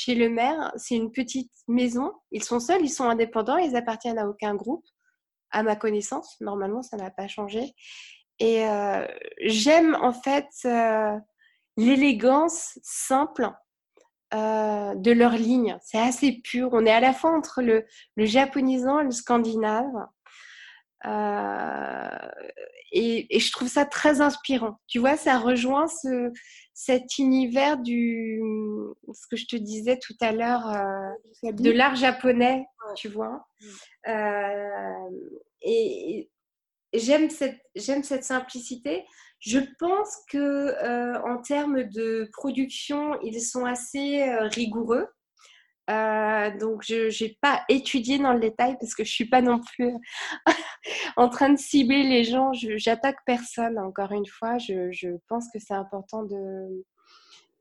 Chez Le Maire, c'est une petite maison. Ils sont seuls, ils sont indépendants, ils appartiennent à aucun groupe, à ma connaissance. Normalement, ça n'a pas changé. Et euh, j'aime en fait l'élégance simple euh, de leur ligne. C'est assez pur. On est à la fois entre le, le japonisant et le scandinave. Euh, et, je trouve ça très inspirant. Tu vois, ça rejoint ce, cet univers du, ce que je te disais tout à l'heure, euh, de l'art japonais, tu vois. et, j'aime cette, j'aime cette simplicité. Je pense que euh, en termes de production, ils sont assez euh, rigoureux. Euh, donc, je n'ai pas étudié dans le détail parce que je suis pas non plus en train de cibler les gens. J'attaque personne, encore une fois. Je, pense que c'est important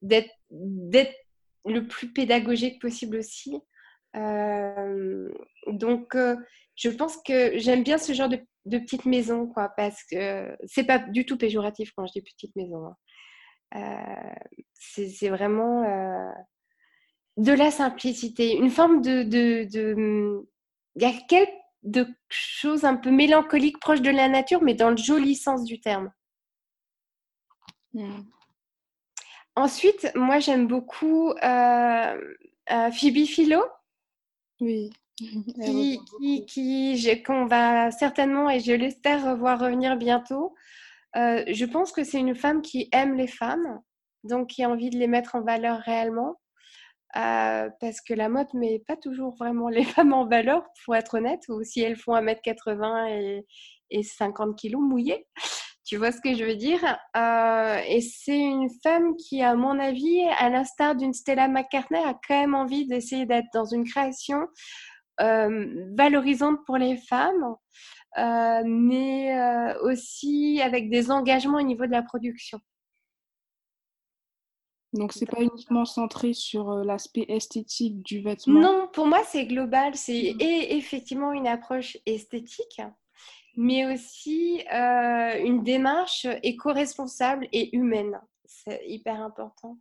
d'être le plus pédagogique possible aussi. donc, je pense que j'aime bien ce genre de de petites maisons, quoi, parce que c'est pas du tout péjoratif quand je dis petite maison. Hein. Euh, c'est vraiment euh, de la simplicité, une forme de. Il y a quelque chose un peu mélancolique, proche de la nature, mais dans le joli sens du terme. Hmm. Ensuite, moi j'aime beaucoup euh, Phoebe Philo. Oui. qui, qui, qui qu'on va certainement, et je l'espère, voir revenir bientôt. Euh, je pense que c'est une femme qui aime les femmes, donc qui a envie de les mettre en valeur réellement. Euh, parce que la mode met pas toujours vraiment les femmes en valeur, pour être honnête, ou si elles font 1m80 et, et 50 kg mouillés. Tu vois ce que je veux dire? Euh, Et c'est une femme qui, à mon avis, à l'instar d'une Stella McCartney, a quand même envie d'essayer d'être dans une création euh, valorisante pour les femmes, mais aussi avec des engagements au niveau de la production. Donc, c'est pas uniquement centré sur l'aspect esthétique du vêtement? Non, pour moi, c'est global. C'est mmh. effectivement une approche esthétique, mais aussi une démarche éco-responsable et humaine. C'est hyper important.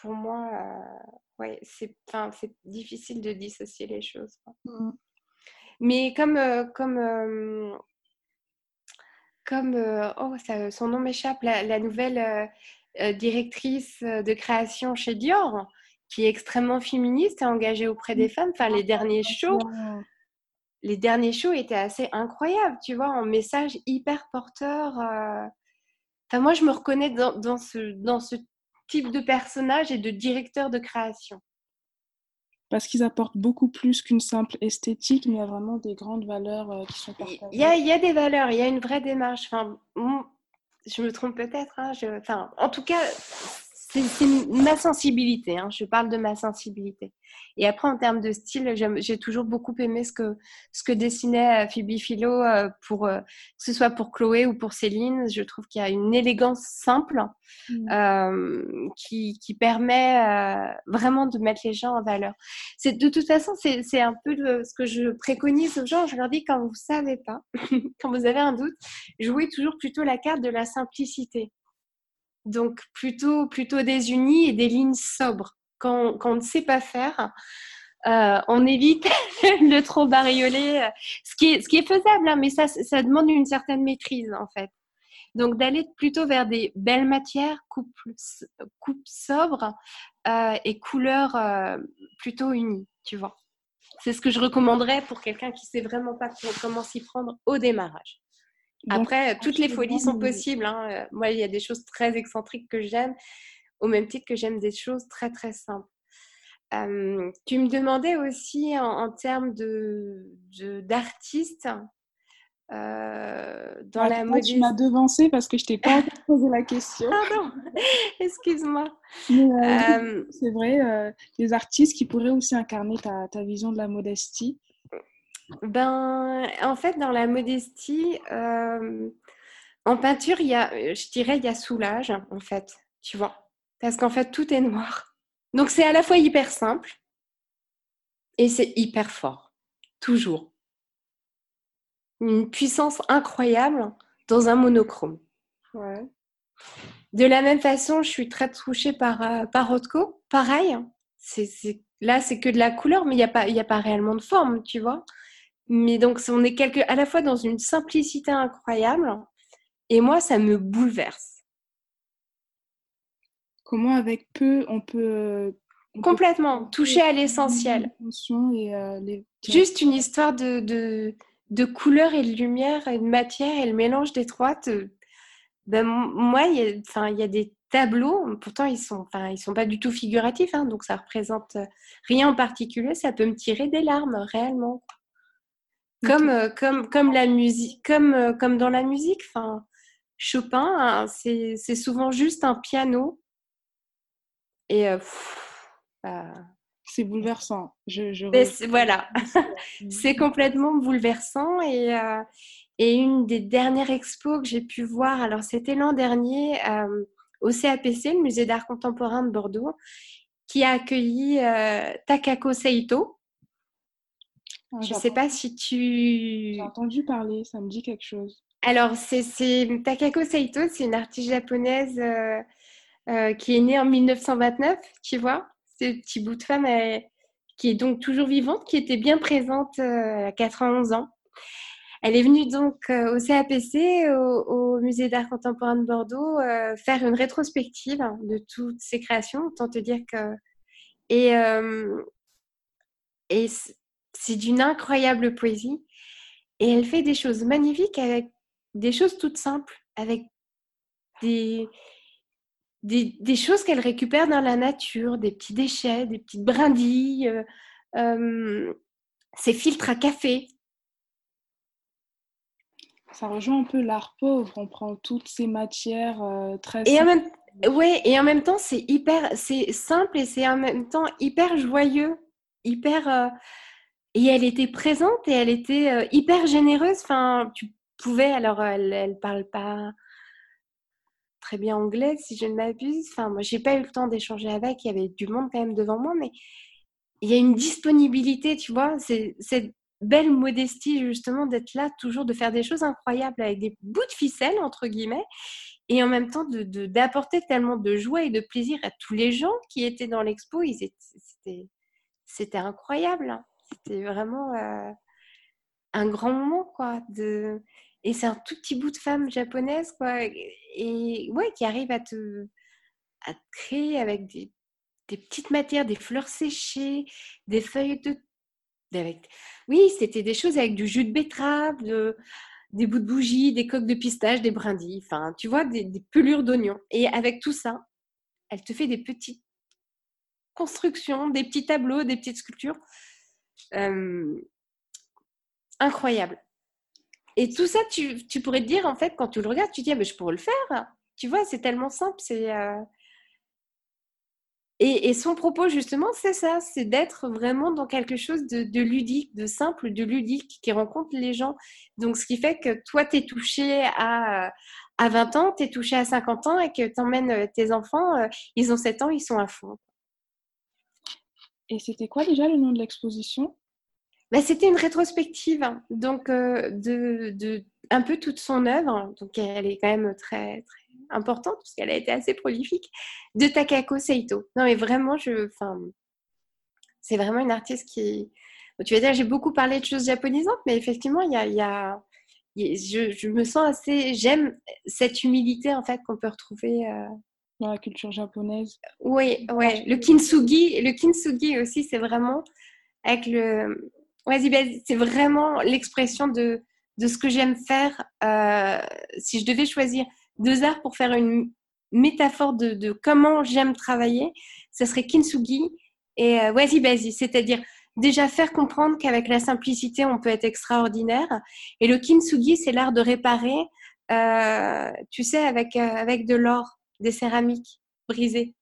Pour moi, ouais, c'est, c'est difficile de dissocier les choses. Mmh. Mais comme, euh, comme, euh, comme euh, oh, ça, son nom m'échappe, la, nouvelle directrice de création chez Dior, qui est extrêmement féministe et engagée auprès des femmes. Enfin, les derniers shows, les derniers shows étaient assez incroyables, tu vois, en message hyper porteur. Enfin, moi, je me reconnais dans, dans, ce, dans ce type de personnage et de directeur de création parce qu'ils apportent beaucoup plus qu'une simple esthétique, mais il y a vraiment des grandes valeurs euh, qui sont partagées. Il y, a, il y, a, des valeurs, il y a une vraie démarche. Enfin, je me trompe peut-être. Hein, enfin, en tout cas, c'est ma sensibilité. Hein, je parle de ma sensibilité. Et après, en termes de style, j'ai toujours beaucoup aimé ce que, ce que dessinait euh, Phoebe Philo, euh, pour, euh, que ce soit pour Chloé ou pour Céline. Je trouve qu'il y a une élégance simple mmh. qui, qui, permet vraiment de mettre les gens en valeur. De toute façon, c'est un peu ce que je préconise aux gens. Je leur dis, quand vous ne savez pas, quand vous avez un doute, jouez toujours plutôt la carte de la simplicité. Donc plutôt, plutôt des unis et des lignes sobres. Quand, on ne sait pas faire, euh, on évite de trop barioler, ce qui est, ce qui est faisable, hein, mais ça, ça demande une certaine maîtrise en fait. Donc d'aller plutôt vers des belles matières, coupes, coupes sobres euh, et couleurs euh, plutôt unies, tu vois. C'est ce que je recommanderais pour quelqu'un qui sait vraiment pas comment s'y prendre au démarrage. Après, toutes les folies sont possibles. Hein. Euh, moi, il y a des choses très excentriques que j'aime, au même titre que j'aime des choses très, très simples. tu me demandais aussi en, termes d'artistes. De, euh, dans la mode. Tu m'as devancé parce que je t'ai pas posé la question. Pardon, excuse-moi. Euh, c'est vrai, les artistes qui pourraient aussi incarner ta, ta vision de la modestie. Ben, en fait, dans la modestie, euh, en peinture, il y a, je dirais, il y a soulage, en fait, tu vois. Parce qu'en fait, tout est noir. Donc, c'est à la fois hyper simple et c'est hyper fort, toujours. Une puissance incroyable dans un monochrome. De la même façon, je suis très touchée par, euh, par Rothko. Pareil, c'est, là, c'est que de la couleur, mais il n'y a, pas, a pas réellement de forme, tu vois. Mais donc, on est quelque, à la fois dans une simplicité incroyable, et moi, ça me bouleverse. comment avec peu on peut complètement toucher à l'essentiel. Juste une histoire de, de, de, couleur et de lumière et de matière et le mélange des trois. Ben, moi, il y, a, il y a des tableaux, pourtant ils sont, enfin, ils sont pas du tout figuratifs, hein, donc ça représente rien en particulier. Ça peut me tirer des larmes réellement, comme, euh, comme, comme la musique, comme, euh, comme dans la musique. Enfin, Chopin, hein, c'est souvent juste un piano et euh, bah, c'est bouleversant. Je, voilà, c'est complètement bouleversant et, euh, et une des dernières expos que j'ai pu voir, alors c'était l'an dernier euh, au CAPC, le Musée d'art contemporain de Bordeaux, qui a accueilli Takako Seito. Ah, je ne sais pas si tu... J'ai entendu parler, ça me dit quelque chose. Alors, c'est Takako Seito, c'est une artiste japonaise qui est née en 1929, tu vois ce petit bout de femme qui est donc toujours vivante, qui était bien présente euh, à 91 ans. Elle est venue donc euh, au CAPC, au, Musée d'art contemporain de Bordeaux, euh, faire une rétrospective de toutes ses créations. Autant te dire que. Et, et c'est d'une incroyable poésie. Et elle fait des choses magnifiques avec des choses toutes simples, avec des, des, choses qu'elle récupère dans la nature, des petits déchets, des petites brindilles, euh, euh, ses filtres à café. Ça rejoint un peu l'art pauvre, on prend toutes ces matières euh, très... Et en, même, ouais, et en même temps, c'est hyper, c'est simple et c'est en même temps hyper joyeux, hyper... et elle était présente et elle était hyper généreuse. Enfin, tu pouvais, alors elle, elle parle pas très bien anglais, si je ne m'abuse. Enfin, moi, j'ai pas eu le temps d'échanger avec. Il y avait du monde quand même devant moi, mais il y a une disponibilité, tu vois. Cette belle modestie, justement, d'être là, toujours de faire des choses incroyables avec des bouts de ficelle, entre guillemets, et en même temps d'apporter tellement de joie et de plaisir à tous les gens qui étaient dans l'expo. C'était incroyable. C'était vraiment euh, un grand moment, quoi. De... Et c'est un tout petit bout de femme japonaise, quoi. Et ouais, qui arrive à te, créer avec des, des, petites matières, des fleurs séchées, des feuilles de. Avec... Oui, c'était des choses avec du jus de betterave, de, des bouts de bougie, des coques de pistache, des brindilles, enfin, tu vois, des, pelures d'oignons. Et avec tout ça, elle te fait des petites constructions, des petits tableaux, des petites sculptures. Euh, incroyable. Et tout ça, tu, tu, pourrais te dire, en fait, quand tu le regardes, tu te dis, ah, mais je pourrais le faire. Tu vois, c'est tellement simple. C'est, euh, et, son propos, justement, c'est ça, c'est d'être vraiment dans quelque chose de, ludique, de simple, de ludique, qui rencontre les gens. Donc, ce qui fait que toi, tu es touché à, à 20 ans, tu es touché à 50 ans et que tu emmènes euh, tes enfants, ils ont 7 ans, ils sont à fond. Et c'était quoi déjà le nom de l'exposition? Bah, c'était une rétrospective, hein. donc euh, de, de, un peu toute son œuvre. Donc elle est quand même très, très importante parce qu'elle a été assez prolifique de Takako Seito. Non mais vraiment, je, c'est vraiment une artiste qui. tu vas dire, j'ai beaucoup parlé de choses japonisantes, mais effectivement, il y a, y a je, me sens assez. J'aime cette humilité en fait qu'on peut retrouver. Euh, dans la culture japonaise. Oui, ouais. Le kintsugi, le kintsugi aussi, c'est vraiment avec le, Vas-y, c'est vraiment l'expression de, de ce que j'aime faire. Euh, si je devais choisir deux arts pour faire une métaphore de, de comment j'aime travailler, ce serait kintsugi et euh, wazi c'est-à-dire déjà faire comprendre qu'avec la simplicité, on peut être extraordinaire. Et le kintsugi, c'est l'art de réparer, euh, tu sais, avec, euh, avec de l'or, des céramiques brisées.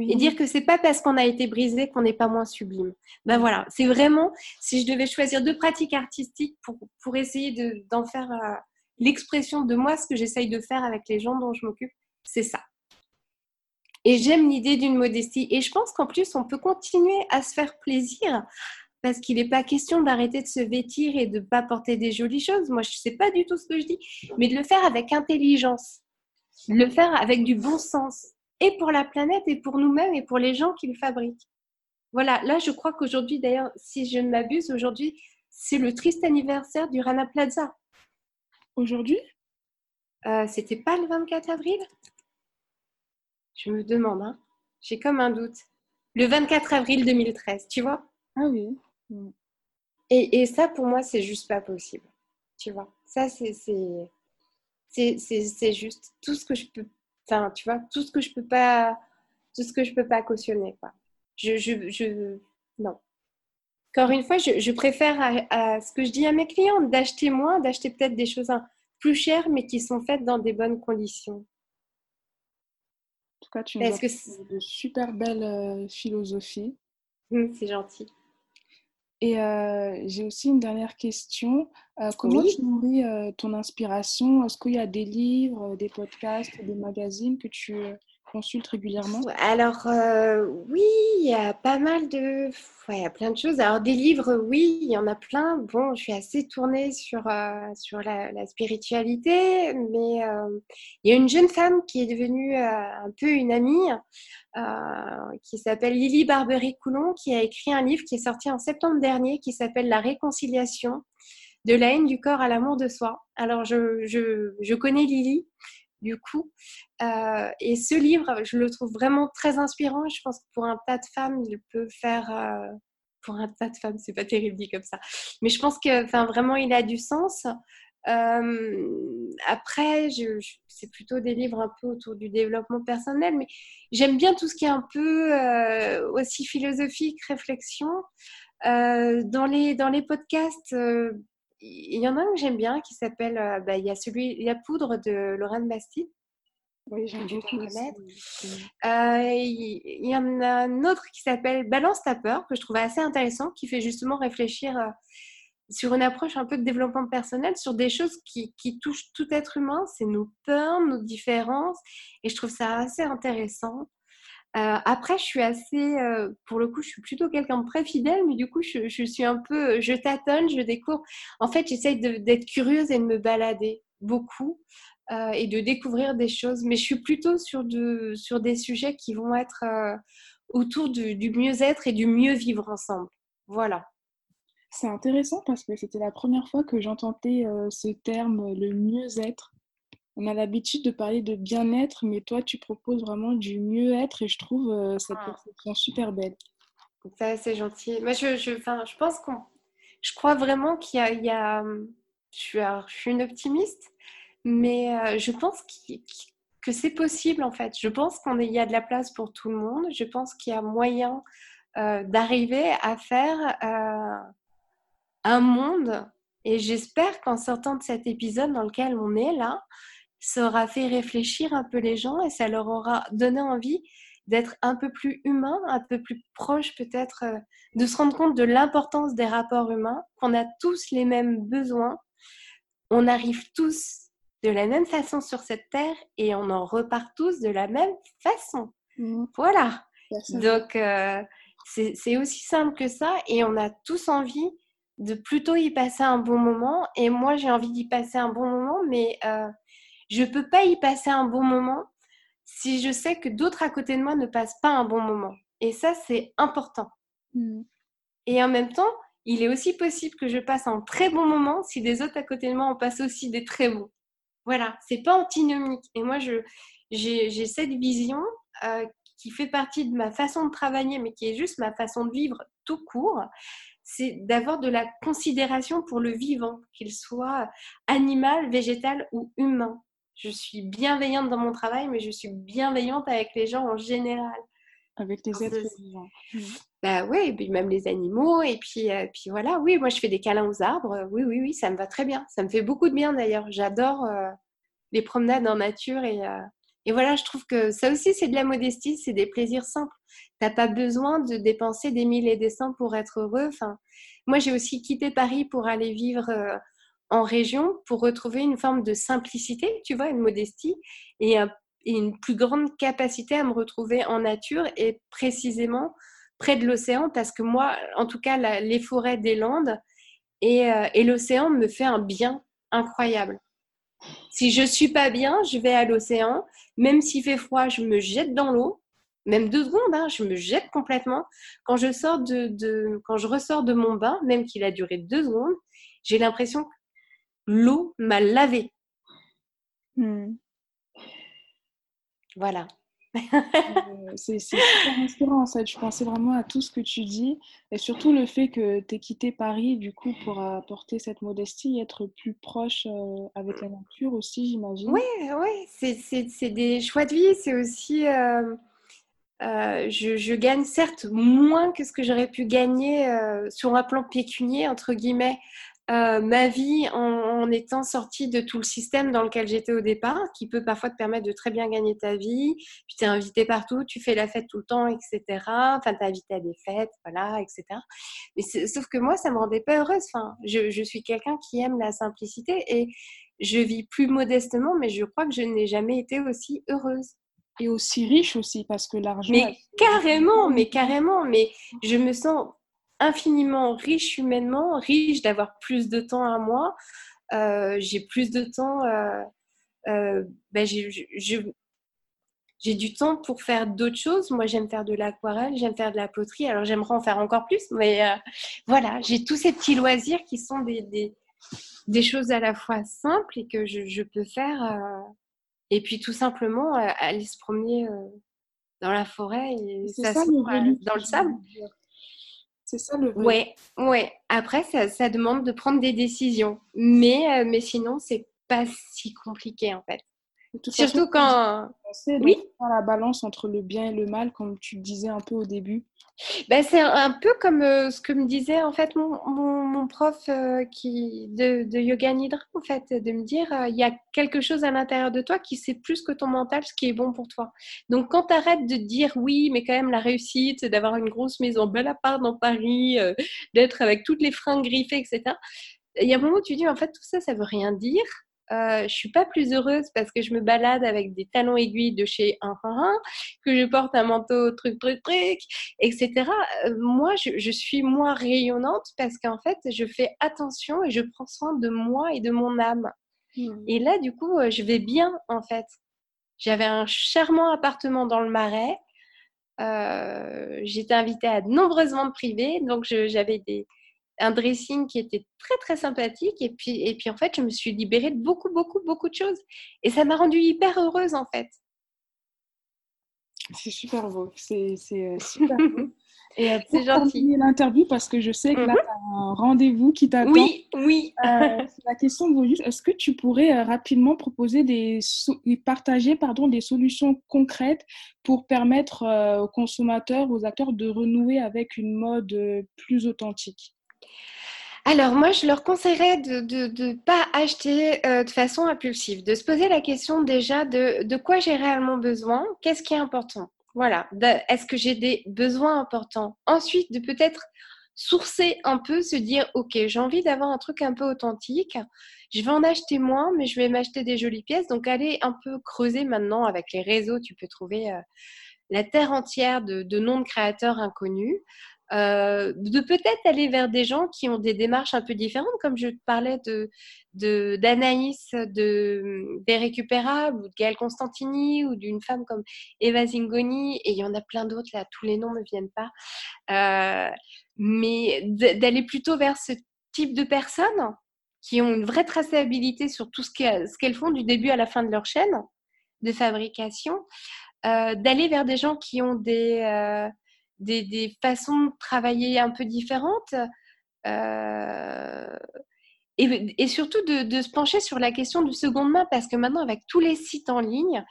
Et dire que c'est pas parce qu'on a été brisé qu'on n'est pas moins sublime. Ben voilà, c'est vraiment, si je devais choisir deux pratiques artistiques pour, pour essayer d'en faire euh, l'expression de moi, ce que j'essaye de faire avec les gens dont je m'occupe, c'est ça. Et j'aime l'idée d'une modestie. Et je pense qu'en plus, on peut continuer à se faire plaisir parce qu'il n'est pas question d'arrêter de se vêtir et de ne pas porter des jolies choses. Moi, je ne sais pas du tout ce que je dis, mais de le faire avec intelligence, le faire avec du bon sens et pour la planète et pour nous-mêmes et pour les gens qui le fabriquent. Voilà, là je crois qu'aujourd'hui, d'ailleurs, si je ne m'abuse, aujourd'hui, c'est le triste anniversaire du Rana Plaza. Aujourd'hui? Euh, C'était pas le 24 avril? Je me demande, hein. j'ai comme un doute. Le 24 avril 2013, tu vois? Ah oui. Et, et, ça, pour moi, c'est juste pas possible. Tu vois Ça, c'est c'est juste tout ce que je peux enfin tu vois tout ce que je peux pas tout ce que je peux pas cautionner quoi. Je, je, je non. Encore une fois je, je préfère à, ce que je dis à mes clients d'acheter moins d'acheter peut-être des choses plus chères mais qui sont faites dans des bonnes conditions. En tout cas tu nous as que de super belles euh, philosophies mmh, c'est gentil et euh, j'ai aussi une dernière question. Euh, comment tu nourris euh, ton inspiration? Est-ce qu'il y a des livres, des podcasts, des magazines que tu consultes régulièrement Alors oui, il y a pas mal de... Ouais, il y a plein de choses. Alors des livres, oui, il y en a plein. Bon, je suis assez tournée sur, sur la, spiritualité, mais il y a une jeune femme qui est devenue un peu une amie euh, qui s'appelle Lily Barbery-Coulon, qui a écrit un livre qui est sorti en septembre dernier, qui s'appelle La réconciliation, de la haine du corps à l'amour de soi. Alors, je, je, je connais Lily, du coup, euh, et ce livre, je le trouve vraiment très inspirant. Je pense que pour un tas de femmes, il peut faire... Euh, pour un tas de femmes, c'est pas terrible dit comme ça. Mais je pense que, vraiment, il a du sens. Euh, après, c'est plutôt des livres un peu autour du développement personnel, mais j'aime bien tout ce qui est un peu aussi philosophique, réflexion. Dans, les, dans les podcasts, il y en a un que j'aime bien qui s'appelle, bah, il y a celui, il y a Poudre de Lorraine Bastide. Oui, j'aime bien connaître. Il y, en a un autre qui s'appelle Balance ta peur, que je trouve assez intéressant, qui fait justement réfléchir sur une approche un peu de développement personnel, sur des choses qui, qui touchent tout être humain, c'est nos peurs, nos différences, et je trouve ça assez intéressant. Euh, après, je suis assez, euh, pour le coup, je suis plutôt quelqu'un de très fidèle, mais du coup, je, suis un peu, je tâtonne, je découvre. En fait, j'essaye d'être curieuse et de me balader beaucoup euh, et de découvrir des choses, mais je suis plutôt sur, de, sur des sujets qui vont être autour du, mieux-être et du mieux vivre ensemble. Voilà. C'est intéressant parce que c'était la première fois que j'entendais ce terme, le mieux-être. On a l'habitude de parler de bien-être, mais toi, tu proposes vraiment du mieux-être et je trouve euh, cette ah. perception super belle. Ça, c'est gentil. Moi, je, je, je pense qu'on. Je crois vraiment qu'il y, y a. je, suis, je suis une optimiste, mais euh, je pense que c'est possible en fait. Je pense qu'il y a de la place pour tout le monde. Je pense qu'il y a moyen d'arriver à faire un monde, et j'espère qu'en sortant de cet épisode dans lequel on est là, ça aura fait réfléchir un peu les gens et ça leur aura donné envie d'être un peu plus humain, un peu plus proche peut-être, euh, de se rendre compte de l'importance des rapports humains, qu'on a tous les mêmes besoins, on arrive tous de la même façon sur cette terre et on en repart tous de la même façon. Mmh. Voilà. Donc, euh, c'est aussi simple que ça et on a tous envie de plutôt y passer un bon moment. Et moi, j'ai envie d'y passer un bon moment, mais euh, je ne peux pas y passer un bon moment si je sais que d'autres à côté de moi ne passent pas un bon moment. Et ça, c'est important. Mmh. Et en même temps, il est aussi possible que je passe un très bon moment si des autres à côté de moi en passent aussi des très bons. Voilà, c'est pas antinomique. Et moi, j'ai cette vision euh, qui fait partie de ma façon de travailler, mais qui est juste ma façon de vivre tout court c'est d'avoir de la considération pour le vivant, qu'il soit animal, végétal ou humain. Je suis bienveillante dans mon travail, mais je suis bienveillante avec les gens en général. Avec les êtres vivants. Mmh. Bah oui, et puis même les animaux, et puis, euh, puis voilà, oui, moi je fais des câlins aux arbres, oui, oui, oui, ça me va très bien. Ça me fait beaucoup de bien d'ailleurs. J'adore euh, les promenades en nature et, euh, et voilà, je trouve que ça aussi, c'est de la modestie, c'est des plaisirs simples. Tu n'as pas besoin de dépenser des mille et des cents pour être heureux. Enfin, moi, j'ai aussi quitté Paris pour aller vivre en région pour retrouver une forme de simplicité, tu vois, une modestie et, une plus grande capacité à me retrouver en nature et précisément près de l'océan parce que moi, en tout cas, les forêts des Landes et, euh, et l'océan me fait un bien incroyable. Si je suis pas bien, je vais à l'océan. Même s'il fait froid, je me jette dans l'eau. Même deux secondes, hein, je me jette complètement. Quand je, sors de, quand je ressors de mon bain, même qu'il a duré deux secondes, j'ai l'impression l'eau m'a lavé. Hmm. Voilà. c'est super inspirant en fait. Je pensais vraiment à tout ce que tu dis et surtout le fait que tu aies quitté Paris du coup pour apporter cette modestie, être plus proche avec la nature aussi, j'imagine. Oui, oui, c'est des choix de vie. C'est aussi. je, je, gagne certes moins que ce que j'aurais pu gagner sur un plan pécunier, entre guillemets, euh, ma vie en, étant sortie de tout le système dans lequel j'étais au départ, qui peut parfois te permettre de très bien gagner ta vie. Tu t'es invité partout, tu fais la fête tout le temps, etc. Enfin, t'es invité à des fêtes, voilà, etc. Mais sauf que moi, ça me rendait pas heureuse. Enfin, je, je suis quelqu'un qui aime la simplicité et je vis plus modestement, mais je crois que je n'ai jamais été aussi heureuse. Et aussi riche aussi, parce que l'argent... Mais carrément, mais carrément, mais je me sens infiniment riche humainement, riche d'avoir plus de temps à moi. Euh, j'ai plus de temps. Euh, euh, ben j'ai du temps pour faire d'autres choses. Moi, j'aime faire de l'aquarelle, j'aime faire de la poterie. Alors, j'aimerais en faire encore plus, mais voilà, j'ai tous ces petits loisirs qui sont des, des, des, choses à la fois simples et que je, je peux faire. et puis, tout simplement, aller se promener dans la forêt et s'asseoir dans le sable. C'est ça le vrai. Ouais, ouais. Après, ça, ça, demande de prendre des décisions. Mais, euh, mais sinon, c'est pas si compliqué en fait. Surtout quand. Oui. la balance entre le bien et le mal, comme tu disais un peu au début. Ben, c'est un peu comme euh, ce que me disait en fait mon, prof euh, qui, de, yoga nidra, en fait, de me dire euh, il y a quelque chose à l'intérieur de toi qui sait plus que ton mental ce qui est bon pour toi. Donc quand tu arrêtes de dire oui, mais quand même la réussite, d'avoir une grosse maison belle à part dans Paris, d'être avec toutes les fringues griffées, etc. Il y a un moment où tu dis en fait tout ça, ça veut rien dire. Euh, je suis pas plus heureuse parce que je me balade avec des talons aiguilles de chez un, que je porte un manteau truc truc truc, etc. Euh, moi, je, je, suis moins rayonnante parce qu'en fait, je fais attention et je prends soin de moi et de mon âme. Hmm. Et là, du coup, euh, je vais bien en fait. J'avais un charmant appartement dans le Marais. Euh, J'étais invitée à de nombreuses ventes privées, donc j'avais des, un dressing qui était très très sympathique et puis et puis en fait je me suis libérée de beaucoup beaucoup beaucoup de choses et ça m'a rendue hyper heureuse en fait. C'est super beau, c'est euh, super beau. Et euh, pour terminer l'interview, parce que je sais que là, mhm. tu as un rendez-vous qui t'attend. Oui, oui. Euh, la question vaut juste, est-ce que tu pourrais rapidement proposer des, partager pardon, des solutions concrètes pour permettre aux consommateurs, aux acteurs de renouer avec une mode plus authentique? Alors moi, je leur conseillerais de ne pas acheter euh, de façon impulsive, de se poser la question déjà de, quoi j'ai réellement besoin, qu'est-ce qui est important? Voilà, est-ce que j'ai des besoins importants? Ensuite, de peut-être sourcer un peu, se dire, OK, j'ai envie d'avoir un truc un peu authentique, je vais en acheter moins, mais je vais m'acheter des jolies pièces. Donc, allez un peu creuser maintenant avec les réseaux, tu peux trouver euh, la terre entière de noms de créateurs inconnus. Euh, de peut-être aller vers des gens qui ont des démarches un peu différentes, comme je parlais de d'Anaïs de, des récupérables ou de Gaëlle Constantini ou d'une femme comme Eva Zingoni et il y en a plein d'autres là tous les noms ne me viennent pas. Euh, mais d'aller plutôt vers ce type de personnes qui ont une vraie traçabilité sur tout ce qu'elles font du début à la fin de leur chaîne de fabrication euh, d'aller vers des gens qui ont des des, façons de travailler un peu différentes. Euh, et, surtout de, se pencher sur la question du seconde main, parce que maintenant, avec tous les sites en ligne,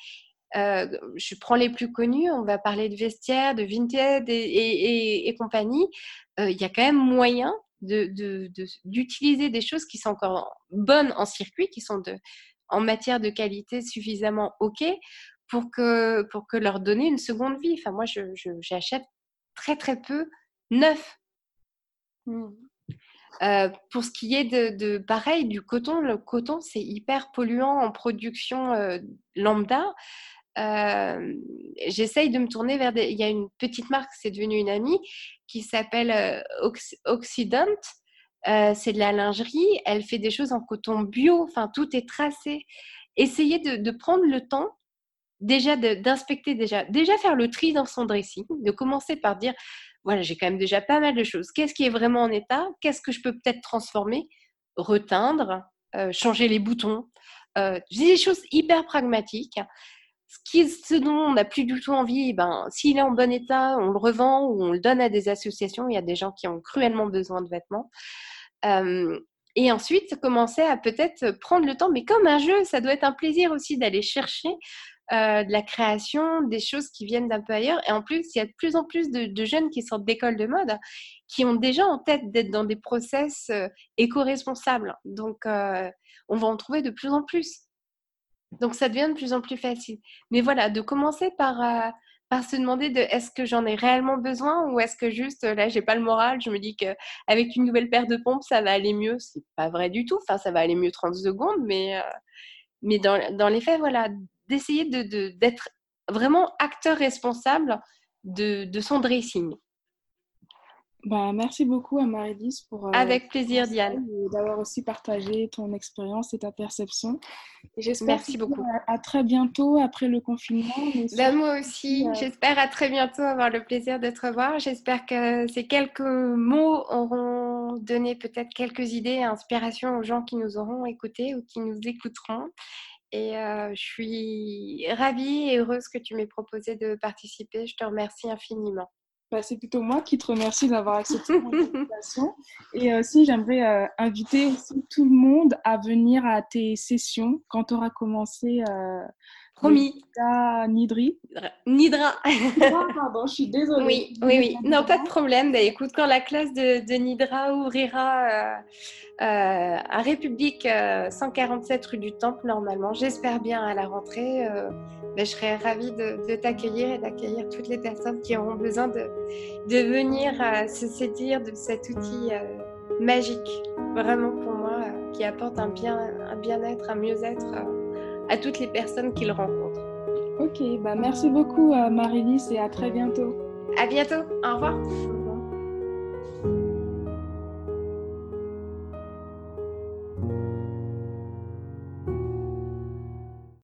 euh, je prends les plus connus, on va parler de vestiaire, de Vinted et, compagnie, euh, il y a quand même moyen d'utiliser des choses qui sont encore bonnes en circuit, qui sont de, en matière de qualité suffisamment OK pour que, pour que leur donner une seconde vie. Enfin, moi, j'achète très très peu neuf. Mmh. Euh, pour ce qui est de, pareil du coton, le coton c'est hyper polluant en production euh, lambda. Euh, j'essaye de me tourner vers des. Il y a une petite marque, c'est devenu une amie, qui s'appelle Occident. c'est de la lingerie. Elle fait des choses en coton bio. Enfin, tout est tracé. Essayez de prendre le temps déjà d'inspecter déjà, déjà faire le tri dans son dressing, de commencer par dire voilà, j'ai quand même déjà pas mal de choses. Qu'est-ce qui est vraiment en état? Qu'est-ce que je peux peut-être transformer, reteindre, euh, changer les boutons euh, Des choses hyper pragmatiques. ce, dont on n'a plus du tout envie, ben, s'il est en bon état, on le revend ou on le donne à des associations. Il y a des gens qui ont cruellement besoin de vêtements. Euh, et ensuite, commencer à peut-être prendre le temps, mais comme un jeu, ça doit être un plaisir aussi d'aller chercher euh, de la création, des choses qui viennent d'un peu ailleurs. Et en plus, il y a de plus en plus de, jeunes qui sortent d'école de mode qui ont déjà en tête d'être dans des process euh, éco-responsables. Donc, euh, on va en trouver de plus en plus. Donc, ça devient de plus en plus facile. Mais voilà, de commencer par, par se demander de est-ce que j'en ai réellement besoin ou est-ce que juste là, j'ai pas le moral. Je me dis qu'avec une nouvelle paire de pompes, ça va aller mieux. C'est pas vrai du tout. Enfin, ça va aller mieux 30 secondes, mais, mais dans, dans les faits, voilà, d'essayer d'être vraiment acteur responsable de, son dressing. Bah, merci beaucoup à Marie-Lise pour. Euh, Avec plaisir, Diane. D'avoir aussi partagé ton expérience et ta perception. Merci beaucoup. À, très bientôt après le confinement. Bah, moi aussi. Euh, j'espère à très bientôt avoir le plaisir de te revoir. J'espère que ces quelques mots auront donné peut-être quelques idées et inspirations aux gens qui nous auront écoutés ou qui nous écouteront. Et euh, je suis ravie et heureuse que tu m'aies proposé de participer. Je te remercie infiniment. Bah, c'est plutôt moi qui te remercie d'avoir accepté mon invitation. Et aussi, j'aimerais euh, inviter tout le monde à venir à tes sessions quand tu auras commencé euh, Promis. Nidri. Nidra. Ah, pardon, je suis désolée. Oui, oui, oui. Non, pas de problème. Bah, écoute, quand la classe de, Nidra ouvrira euh, euh, à République 147 euh, rue du Temple, normalement, j'espère bien à la rentrée, bah, je serai ravie de, t'accueillir et d'accueillir toutes les personnes qui auront besoin de, de venir se saisir de cet outil magique, vraiment pour moi, qui apporte un bien-être, un, bien un mieux-être à toutes les personnes qu'ils rencontrent. Ok, bah merci beaucoup Marie-Lise et à très bientôt. À bientôt, au revoir.